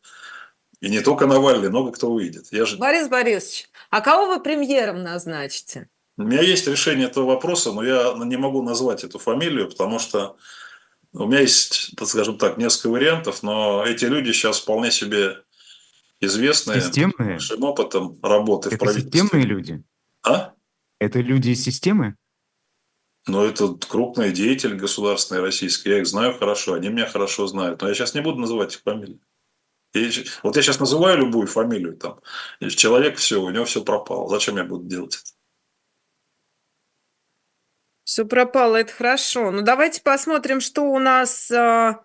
и не только Навальный, много кто выйдет. Я же... Борис Борисович, А кого вы премьером назначите? У меня есть решение этого вопроса, но я не могу назвать эту фамилию, потому что у меня есть, так скажем так, несколько вариантов, но эти люди сейчас вполне себе известные Системные? большим опытом работы в Это правительстве. системные люди? А? Это люди из системы? Но это крупные деятели государственные российские, я их знаю хорошо, они меня хорошо знают. Но я сейчас не буду называть их фамилии. Щ- вот я сейчас называю любую фамилию, там, и человек все, у него все пропало. Зачем я буду делать это? Все пропало, это хорошо. Ну, давайте посмотрим, что у нас а,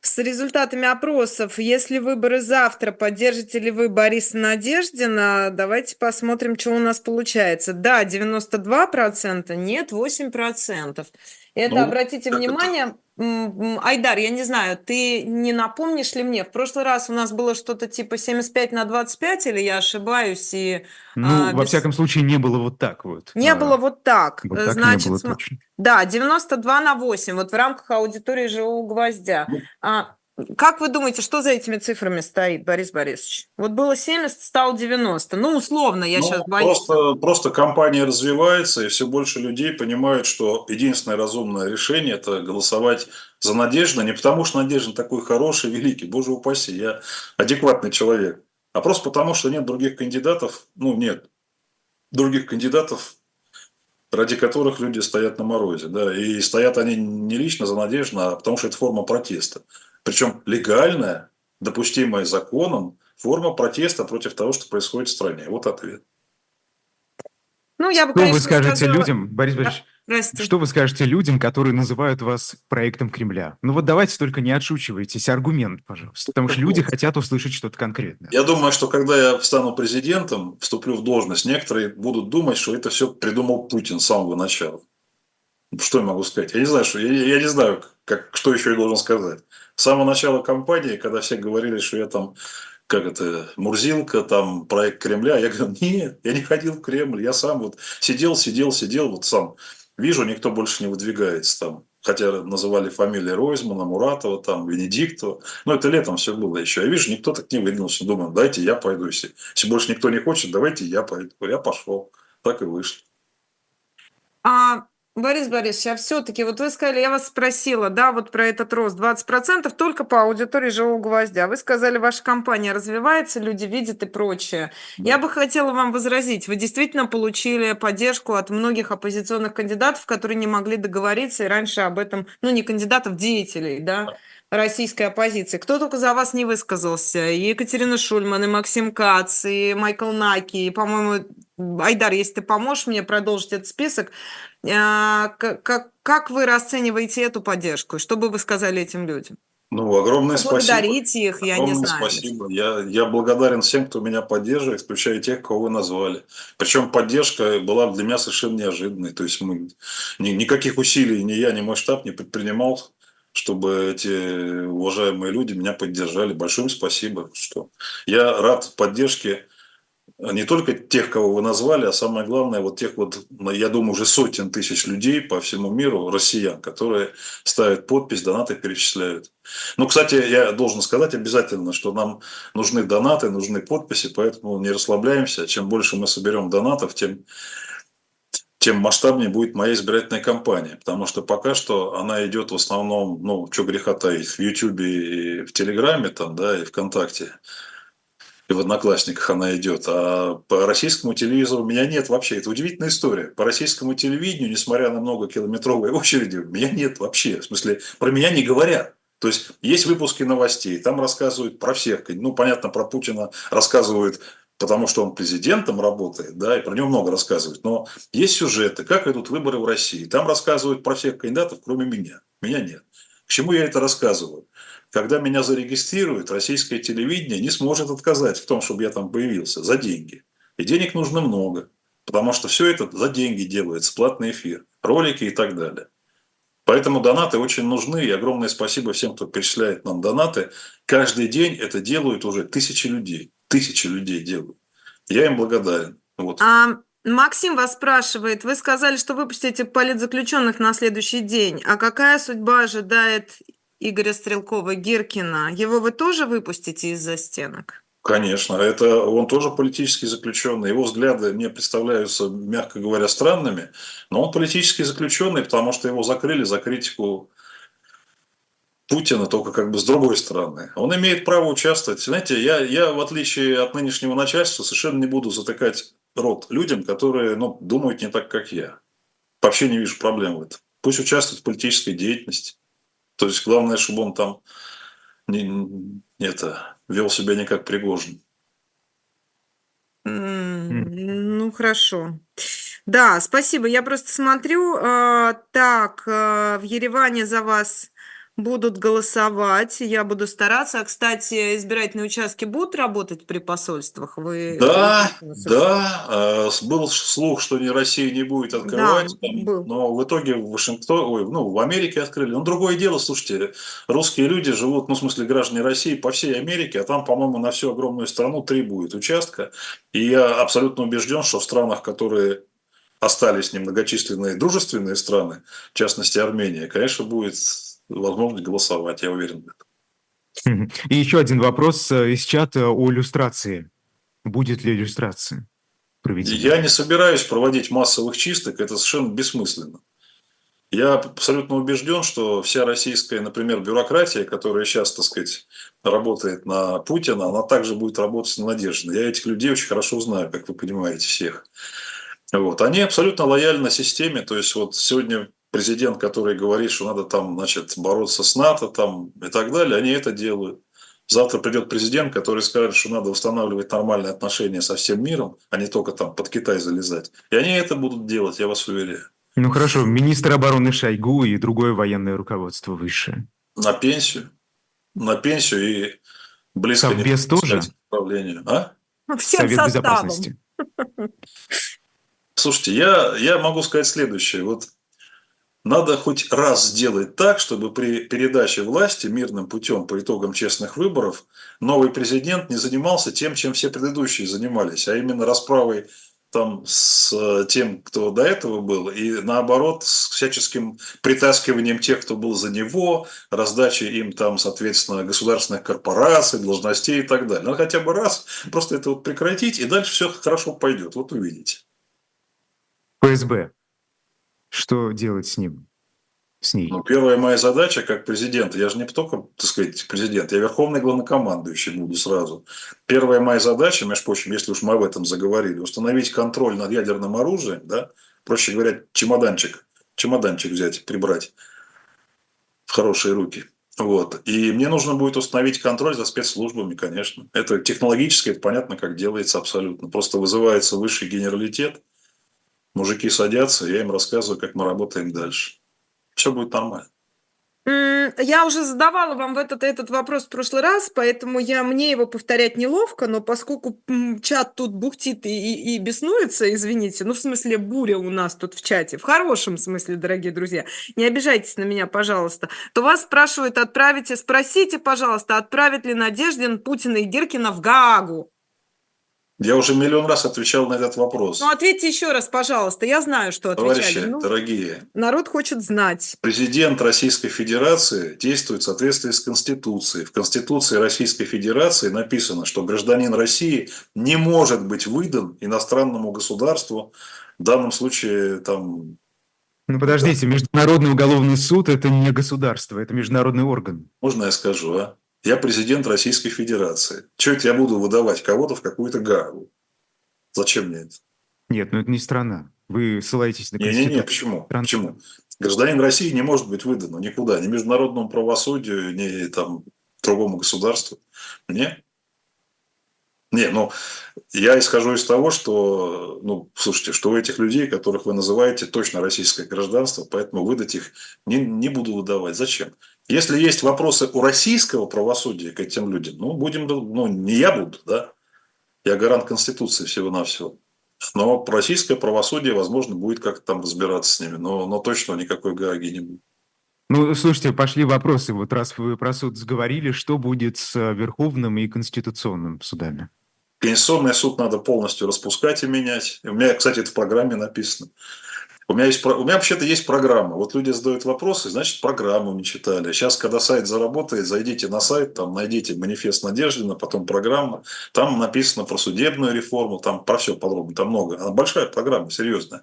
с результатами опросов. Если выборы завтра, поддержите ли вы Бориса Надеждина? Давайте посмотрим, что у нас получается. Да, 92%, нет, 8%. Это, Ну, обратите как это? Айдар, я не знаю, ты не напомнишь ли мне, в прошлый раз у нас было что-то типа 75 на 25, или я ошибаюсь, и Ну, А, во без- всяком случае, не было вот так вот. не А, было вот так. Вот так Значит, не было точно. да, 92 на 8, вот в рамках аудитории «Живого гвоздя». Ну. А, как вы думаете, что за этими цифрами стоит, Борис Борисович? Вот было 70, стало 90. Ну, условно, я Ну, сейчас боюсь. просто, просто компания развивается, и все больше людей понимают, что единственное разумное решение – это голосовать за Надежду. Не потому, что Надежда такой хороший, великий, боже упаси, я адекватный человек, а просто потому, что нет других кандидатов, ну, нет других кандидатов, ради которых люди стоят на морозе. Да, и стоят они не лично за Надежду, а потому что это форма протеста. Причем легальная, допустимая законом, форма протеста против того, что происходит в стране. Вот ответ. Ну, я бы, Что вы конечно, скажете сказала- людям, Борис. Борисович, Здрасте. что вы скажете людям, которые называют вас проектом Кремля? Ну вот давайте только не отшучивайтесь, аргумент, пожалуйста, потому что люди хотят услышать что-то конкретное. Я думаю, что когда я стану президентом, вступлю в должность, некоторые будут думать, что это все придумал Путин с самого начала. Что я могу сказать? Я не знаю, что, я, я не знаю, как, что еще я должен сказать. С самого начала кампании, когда все говорили, что я там, как это, Мурзилка, там, проект Кремля, я говорю, нет, я не ходил в Кремль, я сам вот сидел, сидел, сидел, вот сам вижу, никто больше не выдвигается там. Хотя называли фамилии Ройзмана, Муратова, там, Венедиктова. Но это летом все было еще. Я вижу, никто так не выдвинулся. Думаю, дайте я пойду. Если, если больше никто не хочет, давайте я пойду. Я пошел. Так и вышло. А, Борис Борисович, а все-таки, вот вы сказали, я вас спросила, да, вот про этот рост 20% только по аудитории «Живого гвоздя». Вы сказали, ваша компания развивается, люди видят и прочее. Я бы хотела вам возразить. Вы действительно получили поддержку от многих оппозиционных кандидатов, которые не могли договориться, и раньше об этом, ну, не кандидатов, деятелей, да, российской оппозиции. Кто только за вас не высказался? И Екатерина Шульман, и Максим Кац, и Майкл Наки, и, по-моему, Айдар, если ты поможешь мне продолжить этот список, как, как, вы расцениваете эту поддержку? Что бы вы сказали этим людям? Ну, огромное спасибо. Благодарите их, я не Огромное знаю. спасибо. Я, я благодарен всем, кто меня поддерживает, включая тех, кого вы назвали. Причем поддержка была для меня совершенно неожиданной. То есть мы ни- никаких усилий ни я, ни мой штаб не предпринимал, чтобы эти уважаемые люди меня поддержали. Большое им спасибо. Что я рад поддержке не только тех, кого вы назвали, а самое главное, вот тех вот, ну, я думаю, уже сотен тысяч людей по всему миру, россиян, которые ставят подпись, донаты перечисляют. Ну, кстати, я должен сказать обязательно, что нам нужны донаты, нужны подписи, поэтому не расслабляемся. Чем больше мы соберем донатов, тем, тем масштабнее будет моя избирательная кампания. Потому что пока что она идет в основном, ну, что греха таить, в Ютьюбе и в Телеграме, там, да, и ВКонтакте. И в Одноклассниках она идет. А по российскому телевизору меня нет вообще. Это удивительная история. По российскому телевидению, несмотря на многокилометровые очереди, меня нет вообще. В смысле, про меня не говорят. То есть есть выпуски новостей, там рассказывают про всех. Ну, понятно, про Путина рассказывают, потому что он президентом работает, да, и про него много рассказывают. Но есть сюжеты, как идут выборы в России. Там рассказывают про всех кандидатов, кроме меня. Меня нет. К чему я это рассказываю? Когда меня зарегистрируют, российское телевидение не сможет отказать в том, чтобы я там появился за деньги. И денег нужно много, потому что все это за деньги делается, платный эфир, ролики и так далее. Поэтому донаты очень нужны, и огромное спасибо всем, кто перечисляет нам донаты. Каждый день это делают уже тысячи людей. Тысячи людей делают. Я им благодарен. Вот. А, Максим вас спрашивает, вы сказали, что выпустите политзаключенных на следующий день. А какая судьба ожидает Игоря Стрелкова-Гиркина? Его вы тоже выпустите из-за стенок? Конечно, это он тоже политический заключенный. Его взгляды мне представляются, мягко говоря, странными, но он политический заключенный, потому что его закрыли за критику Путина, только как бы с другой стороны. Он имеет право участвовать. Знаете, я, я в отличие от нынешнего начальства совершенно не буду затыкать рот людям, которые ну, думают не так, как я. Вообще не вижу проблем в этом. Пусть участвует в политической деятельности. То есть главное, чтобы он там не, это, вел себя не как Пригожин. Ну, хорошо. Да, спасибо. Я просто смотрю, а, так, а, в Ереване за вас будут голосовать, я буду стараться. А, кстати, избирательные участки будут работать при посольствах? Вы Да, да, э, был слух, что Россия не будет открывать, Да, был. но в итоге в Вашингтоне, ой, ну, в Америке открыли. Ну, другое дело, слушайте, русские люди живут, ну, в смысле, граждане России по всей Америке, а там, по-моему, на всю огромную страну три будет участка. И я абсолютно убежден, что в странах, которые остались немногочисленные дружественные страны, в частности Армения, конечно, будет возможность голосовать, я уверен в этом. И еще один вопрос э, из чата о иллюстрации. Будет ли иллюстрация проведена? Я не собираюсь проводить массовых чисток, это совершенно бессмысленно. Я абсолютно убежден, что вся российская, например, бюрократия, которая сейчас, так сказать, работает на Путина, она также будет работать на Надежде. Я этих людей очень хорошо знаю, как вы понимаете, всех. Вот. Они абсолютно лояльны системе. То есть, вот сегодня президент, который говорит, что надо там, значит, бороться с НАТО там, и так далее, они это делают. Завтра придет президент, который скажет, что надо устанавливать нормальные отношения со всем миром, а не только там под Китай залезать. И они это будут делать, я вас уверяю. Ну хорошо, министр обороны Шойгу и другое военное руководство высшее. На пенсию. На пенсию и близко Совбез не тоже? управлению. А? Всем Совет составом. безопасности. Слушайте, я, я могу сказать следующее. Вот надо хоть раз сделать так, чтобы при передаче власти мирным путем по итогам честных выборов новый президент не занимался тем, чем все предыдущие занимались, а именно расправой там с э, тем, кто до этого был, и наоборот, с всяческим притаскиванием тех, кто был за него, раздачей им там, соответственно, государственных корпораций, должностей и так далее. Надо хотя бы раз просто это вот прекратить, и дальше все хорошо пойдет. Вот увидите. ФСБ. Что делать с ним? С ней? Ну, первая моя задача как президента, я же не только, так сказать, президент, я верховный главнокомандующий буду сразу. Первая моя задача, между прочим, если уж мы об этом заговорили, установить контроль над ядерным оружием, да, проще говоря, чемоданчик, чемоданчик взять, прибрать в хорошие руки. Вот. И мне нужно будет установить контроль за спецслужбами, конечно. Это технологически, это понятно, как делается абсолютно. Просто вызывается высший генералитет, мужики садятся, я им рассказываю, как мы работаем дальше. Все будет нормально. Я уже задавала вам этот, этот вопрос в прошлый раз, поэтому я, мне его повторять неловко, но поскольку чат тут бухтит и, и, и беснуется, извините, ну в смысле буря у нас тут в чате, в хорошем смысле, дорогие друзья, не обижайтесь на меня, пожалуйста, то вас спрашивают, отправите, спросите, пожалуйста, отправит ли Надеждин Путина и Гиркина в Гаагу? Я уже миллион раз отвечал на этот вопрос. Ну ответьте еще раз, пожалуйста, я знаю, что отвечали. Товарищи, Ну, дорогие, народ хочет знать. президент Российской Федерации действует в соответствии с Конституцией. В Конституции Российской Федерации написано, что гражданин России не может быть выдан иностранному государству, в данном случае там Ну подождите, Международный уголовный суд – это не государство, это международный орган. Можно я скажу, а? Я президент Российской Федерации. Чего это я буду выдавать кого-то в какую-то Гаагу? Зачем мне это? Нет, ну это не страна. Вы ссылаетесь на Не-не-не, Конституцию. почему? Страна. Почему? Гражданин России не может быть выдан никуда, ни международному правосудию, ни там другому государству. Не? Не, ну, я исхожу из того, что, ну, слушайте, что у этих людей, которых вы называете, точно российское гражданство, поэтому выдать их не, не буду выдавать. Зачем? Если есть вопросы у российского правосудия к этим людям, ну, будем, ну, не я буду, да, я гарант Конституции всего-навсего. Но российское правосудие, возможно, будет как-то там разбираться с ними, но, но точно никакой Гааги не будет. Ну, слушайте, пошли вопросы. Вот раз вы про суд заговорили, что будет с э, Верховным и Конституционным судами? Конституционный суд надо полностью распускать и менять. У меня, кстати, это в программе написано. У меня, есть, у меня вообще-то есть программа. Вот люди задают вопросы, значит, программу не читали. Сейчас, когда сайт заработает, зайдите на сайт, там найдите манифест Надеждина, потом программа. Там написано про судебную реформу, там про все подробно, там много. Она большая программа, серьезная.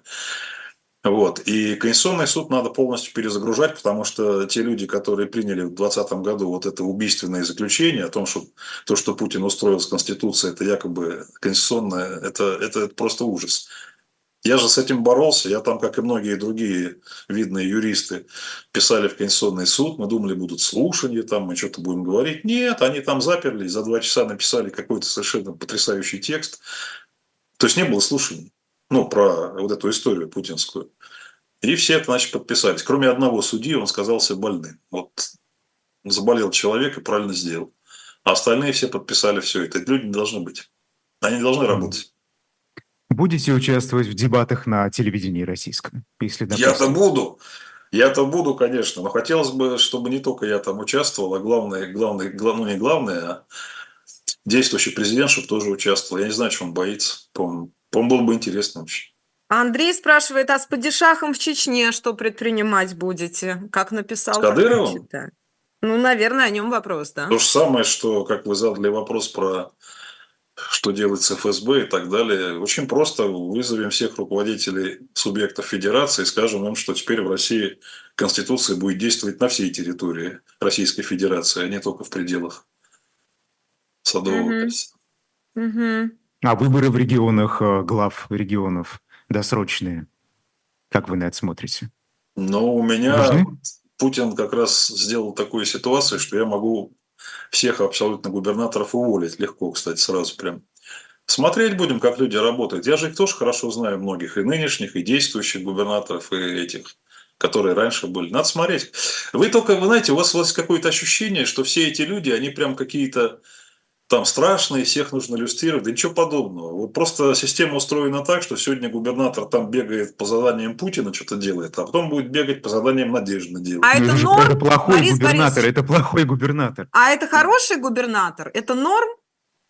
Вот. И Конституционный суд надо полностью перезагружать, потому что те люди, которые приняли в 2020 году вот это убийственное заключение о том, что то, что Путин устроил с Конституцией, это якобы конституционное, это, это просто ужас. Я же с этим боролся, я там, как и многие другие видные юристы, писали в Конституционный суд, мы думали, будут слушания, там мы что-то будем говорить. Нет, они там заперлись, за два часа написали какой-то совершенно потрясающий текст. То есть не было слушаний, ну, про вот эту историю путинскую. И все это, значит, подписались. Кроме одного судьи, он сказался больным. Вот заболел человек и правильно сделал. А остальные все подписали все это. Люди не должны быть. Они не должны работать. Будете участвовать в дебатах на телевидении российском? Если, допустим... Я-то буду. Я-то буду, конечно. Но хотелось бы, чтобы не только я там участвовал, а главное, главное, ну не главное, а действующий президент, чтобы тоже участвовал. Я не знаю, чего он боится. По-моему, было бы интересно вообще. Андрей спрашивает, а с падишахом в Чечне что предпринимать будете? Как написал? С Кадыровым? Ну, наверное, о нем вопрос, да? То же самое, что, как вы задали вопрос про что делать с ФСБ и так далее. Очень просто вызовем всех руководителей субъектов федерации и скажем им, что теперь в России Конституция будет действовать на всей территории Российской Федерации, а не только в пределах Садового угу. кольца. Угу. А выборы в регионах, э, глав регионов досрочные, как вы на это смотрите? Ну, у меня Нужны? Путин как раз сделал такую ситуацию, что я могу всех абсолютно губернаторов уволить легко, кстати, сразу прям. Смотреть будем, как люди работают. Я же их тоже хорошо знаю, многих, и нынешних, и действующих губернаторов, и этих, которые раньше были. Надо смотреть. Вы только, вы знаете, у вас, у вас какое-то ощущение, что все эти люди, они прям какие-то там страшно, и всех нужно иллюстрировать. Да ничего подобного. Вот просто система устроена так, что сегодня губернатор там бегает по заданиям Путина, что-то делает, а потом будет бегать по заданиям Надежды делать. А это норм? Это плохой Борис губернатор, Борисович. это плохой губернатор. А это хороший губернатор? Это норм?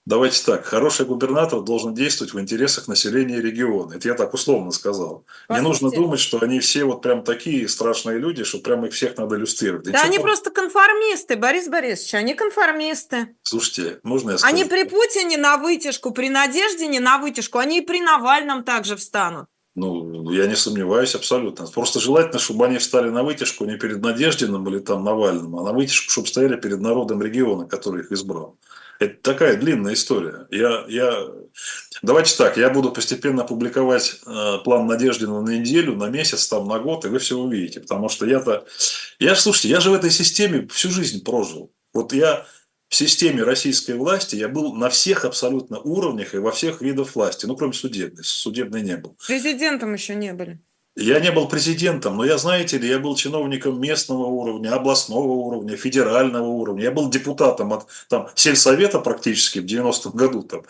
Давайте так, хороший губернатор должен действовать в интересах населения региона. Это я так условно сказал. Не нужно думать, что они все вот прям такие страшные люди, что прям их всех надо иллюстрировать. Да, они просто конформисты, Борис Борисович, они конформисты. Слушайте, можно я скажу? Они при Путине на вытяжку, при Надежде не на вытяжку, они и при Навальном также встанут. Ну, я не сомневаюсь абсолютно. Просто желательно, чтобы они встали на вытяжку не перед Надеждиным или там Навальным, а на вытяжку, чтобы стояли перед народом региона, который их избрал. Это такая длинная история. Я, я... Давайте так, я буду постепенно публиковать э, план Надеждина на неделю, на месяц, там, на год, и вы все увидите. Потому что я-то... Я слушайте, я же в этой системе всю жизнь прожил. Вот я в системе российской власти я был на всех абсолютно уровнях и во всех видах власти, ну, кроме судебной. Судебной не был. Президентом еще не были. Я не был президентом, но я, знаете ли, я был чиновником местного уровня, областного уровня, федерального уровня. Я был депутатом от там, сельсовета практически в 90-м году, там,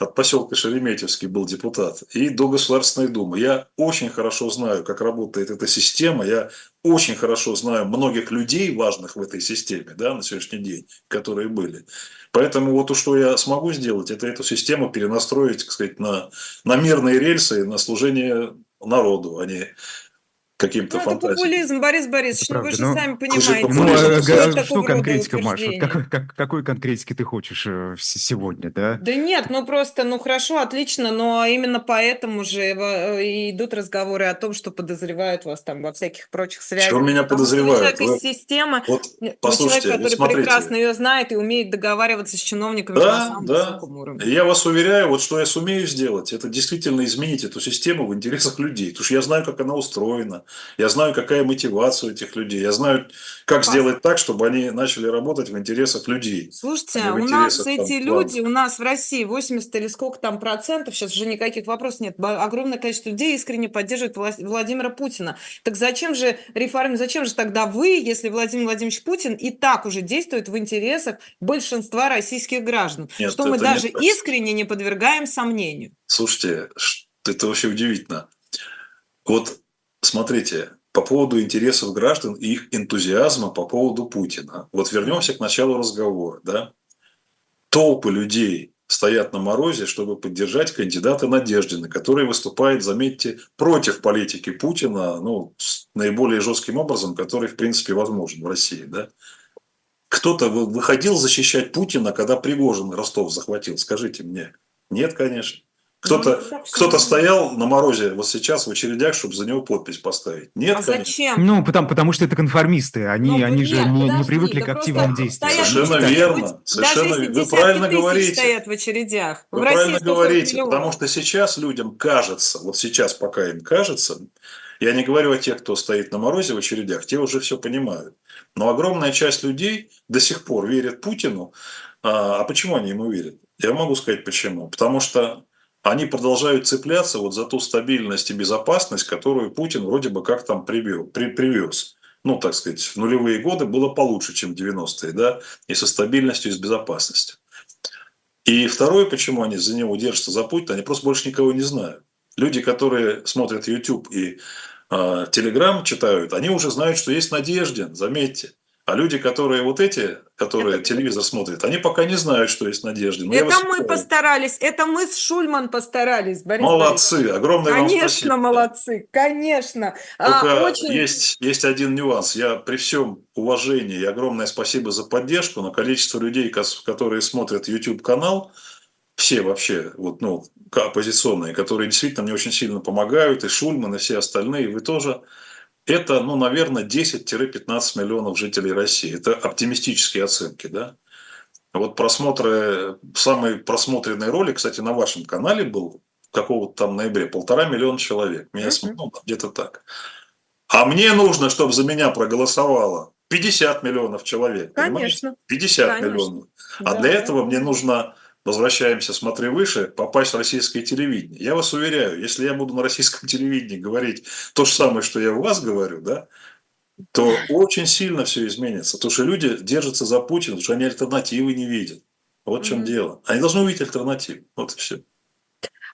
от поселка Шереметьевский был депутат, и до Государственной Думы. Я очень хорошо знаю, как работает эта система, я очень хорошо знаю многих людей, важных в этой системе да, на сегодняшний день, которые были. Поэтому вот что я смогу сделать, это эту систему перенастроить, так сказать, на, на мирные рельсы, на служение народу, а не каким-то ну, фантазиям. Это популизм, Борис Борисович, ну вы же ну, сами понимаете. Ну, а, что, что конкретика, Маша? Как, как, какой конкретики ты хочешь э, сегодня, да? Да нет, ну просто, ну хорошо, отлично, но именно поэтому же э, идут разговоры о том, что подозревают вас там во всяких прочих связях. Что меня подозревают? Человек из системы, вот, послушайте, человек, который смотрите. прекрасно ее знает и умеет договариваться с чиновниками да, на самом да. высоком уровне. Я вас уверяю, вот что я сумею сделать, это действительно изменить эту систему в интересах людей, потому что я знаю, как она устроена, я знаю, какая мотивация у этих людей. Я знаю, как Пас... сделать так, чтобы они начали работать в интересах людей. Слушайте, а у нас там, эти люди, у нас в России 80 или сколько там процентов, сейчас уже никаких вопросов нет, огромное количество людей искренне поддерживает Владимира Путина. Так зачем же реформе, зачем же тогда вы, если Владимир Владимирович Путин и так уже действует в интересах большинства российских граждан, нет, что мы даже не искренне не подвергаем сомнению? Слушайте, это вообще удивительно. Вот Смотрите, по поводу интересов граждан и их энтузиазма по поводу Путина. Вот вернемся к началу разговора. Да? Толпы людей стоят на морозе, чтобы поддержать кандидата Надеждина, который выступает, заметьте, против политики Путина, ну, наиболее жестким образом, который, в принципе, возможен в России, да? Кто-то выходил защищать Путина, когда Пригожин Ростов захватил, скажите мне. Нет, конечно. Кто-то Ну, кто стоял на морозе вот сейчас в очередях, чтобы за него подпись поставить. Нет, А конечно. зачем? Ну, потому, потому что это конформисты, они, Ну, они же нет, не, не подожди, привыкли да к активным действиям. Совершенно верно, совершенно даже если верно. Вы правильно говорите. стоят в очередях. Вы в правильно 140 говорите, миллионов. потому что сейчас людям кажется, вот сейчас пока им кажется, я не говорю о тех, кто стоит на морозе в очередях, те уже все понимают. Но огромная часть людей до сих пор верит Путину. А, а почему они ему верят? Я могу сказать почему. Потому что они продолжают цепляться вот за ту стабильность и безопасность, которую Путин вроде бы как там привел, при, привез. Ну, так сказать, в нулевые годы было получше, чем в 90-е, да, и со стабильностью, и с безопасностью. И второе, почему они за него держатся за Путина, они просто больше никого не знают. Люди, которые смотрят YouTube и э, Telegram читают, они уже знают, что есть Надеждин, заметьте. А люди, которые вот эти, которые Это- телевизор смотрят, они пока не знают, что есть Надеждин. Но Это вас мы постарались, это мы с Шульман постарались, Борис Молодцы, огромное вам Конечно, спасибо. молодцы, конечно. А, Только очень... есть, есть один нюанс. Я при всем уважении и огромное спасибо за поддержку, но количество людей, которые смотрят YouTube-канал, все вообще, вот, ну, оппозиционные, которые действительно мне очень сильно помогают, и Шульман, и все остальные, вы тоже, это, ну, наверное, 10-15 миллионов жителей России. Это оптимистические оценки, да? Вот просмотры, самый просмотренный ролик, кстати, на вашем канале был какого-то там ноября, полтора миллиона человек. Меня смотрело ну, где-то так. А мне нужно, чтобы за меня проголосовало 50 миллионов человек. понимаете? Конечно. 50 Конечно. миллионов. А Да. для этого мне нужно, возвращаемся, смотри выше, попасть в российское телевидение. Я вас уверяю, если я буду на российском телевидении говорить то же самое, что я у вас говорю, да, то очень сильно все изменится. Потому что люди держатся за Путина, потому что они альтернативы не видят. Вот в чем Мгм. дело. Они должны увидеть альтернативу. Вот и все.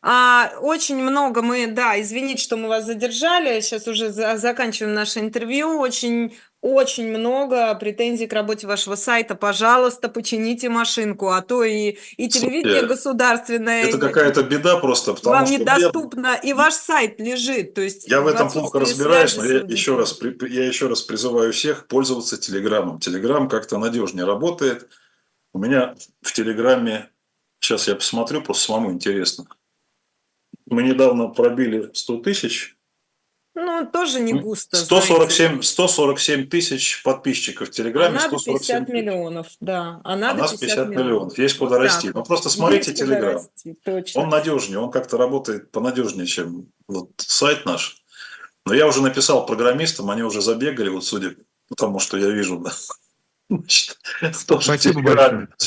А, очень много мы, да, извините, что мы вас задержали, сейчас уже за- заканчиваем наше интервью, очень, очень много претензий к работе вашего сайта, пожалуйста, почините машинку, а то и, и телевидение Слушайте, государственное Это какая-то беда просто, потому вам что недоступно, и ваш сайт лежит, то есть Я в этом плохо разбираюсь, но я еще, раз, я еще раз призываю всех пользоваться Телеграмом. Телеграм как-то надежнее работает. У меня в Телеграме, сейчас я посмотрю, просто самому интересно. Мы недавно пробили 100 тысяч, Ну, тоже не густо, 147, 147 тысяч подписчиков в знаете. А Телеграме, надо 147 50 тысяч. миллионов, да, а А надо нас 50 миллионов. Есть куда Вот расти. так Ну просто смотрите Есть Телеграм. расти, точно. Он надежнее, он как-то работает понадежнее, чем вот сайт наш. Но я уже написал программистам, они уже забегали, вот судя по тому, что я вижу. да. В Спасибо.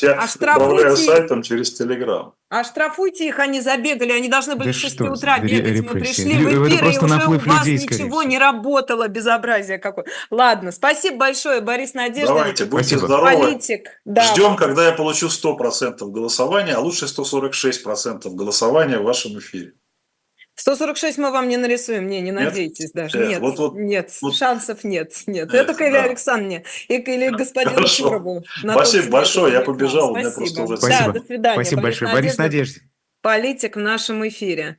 Я А управляю штрафуйте- сайтом через Телеграм. А штрафуйте их, они забегали, они должны были Да с 6 что утра бегать. Мы пришли в Это эфир, и уже у вас ничего не работало, безобразие какое. Ладно, спасибо большое, Борис Надеждин. Давайте, будьте Спасибо. здоровы. Политик. Да. Ждем, когда я получу 100% голосования, а лучше 146% голосования в вашем эфире. 146 мы вам не нарисуем, не, не Нет? надейтесь даже. Э, Нет, вот- вот- нет, вот- шансов нет, нет. Э, Это к Илье да. Александровне и к Илье господину Хорошо. Турову. на Спасибо большое, я побежал, у меня Спасибо. просто уже- Спасибо. Да, до свидания. Спасибо большое. Борис Надеждин. Политик в нашем эфире.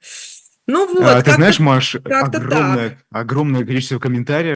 Ну вот, А, ты знаешь, Маш, огромное, огромное количество комментариев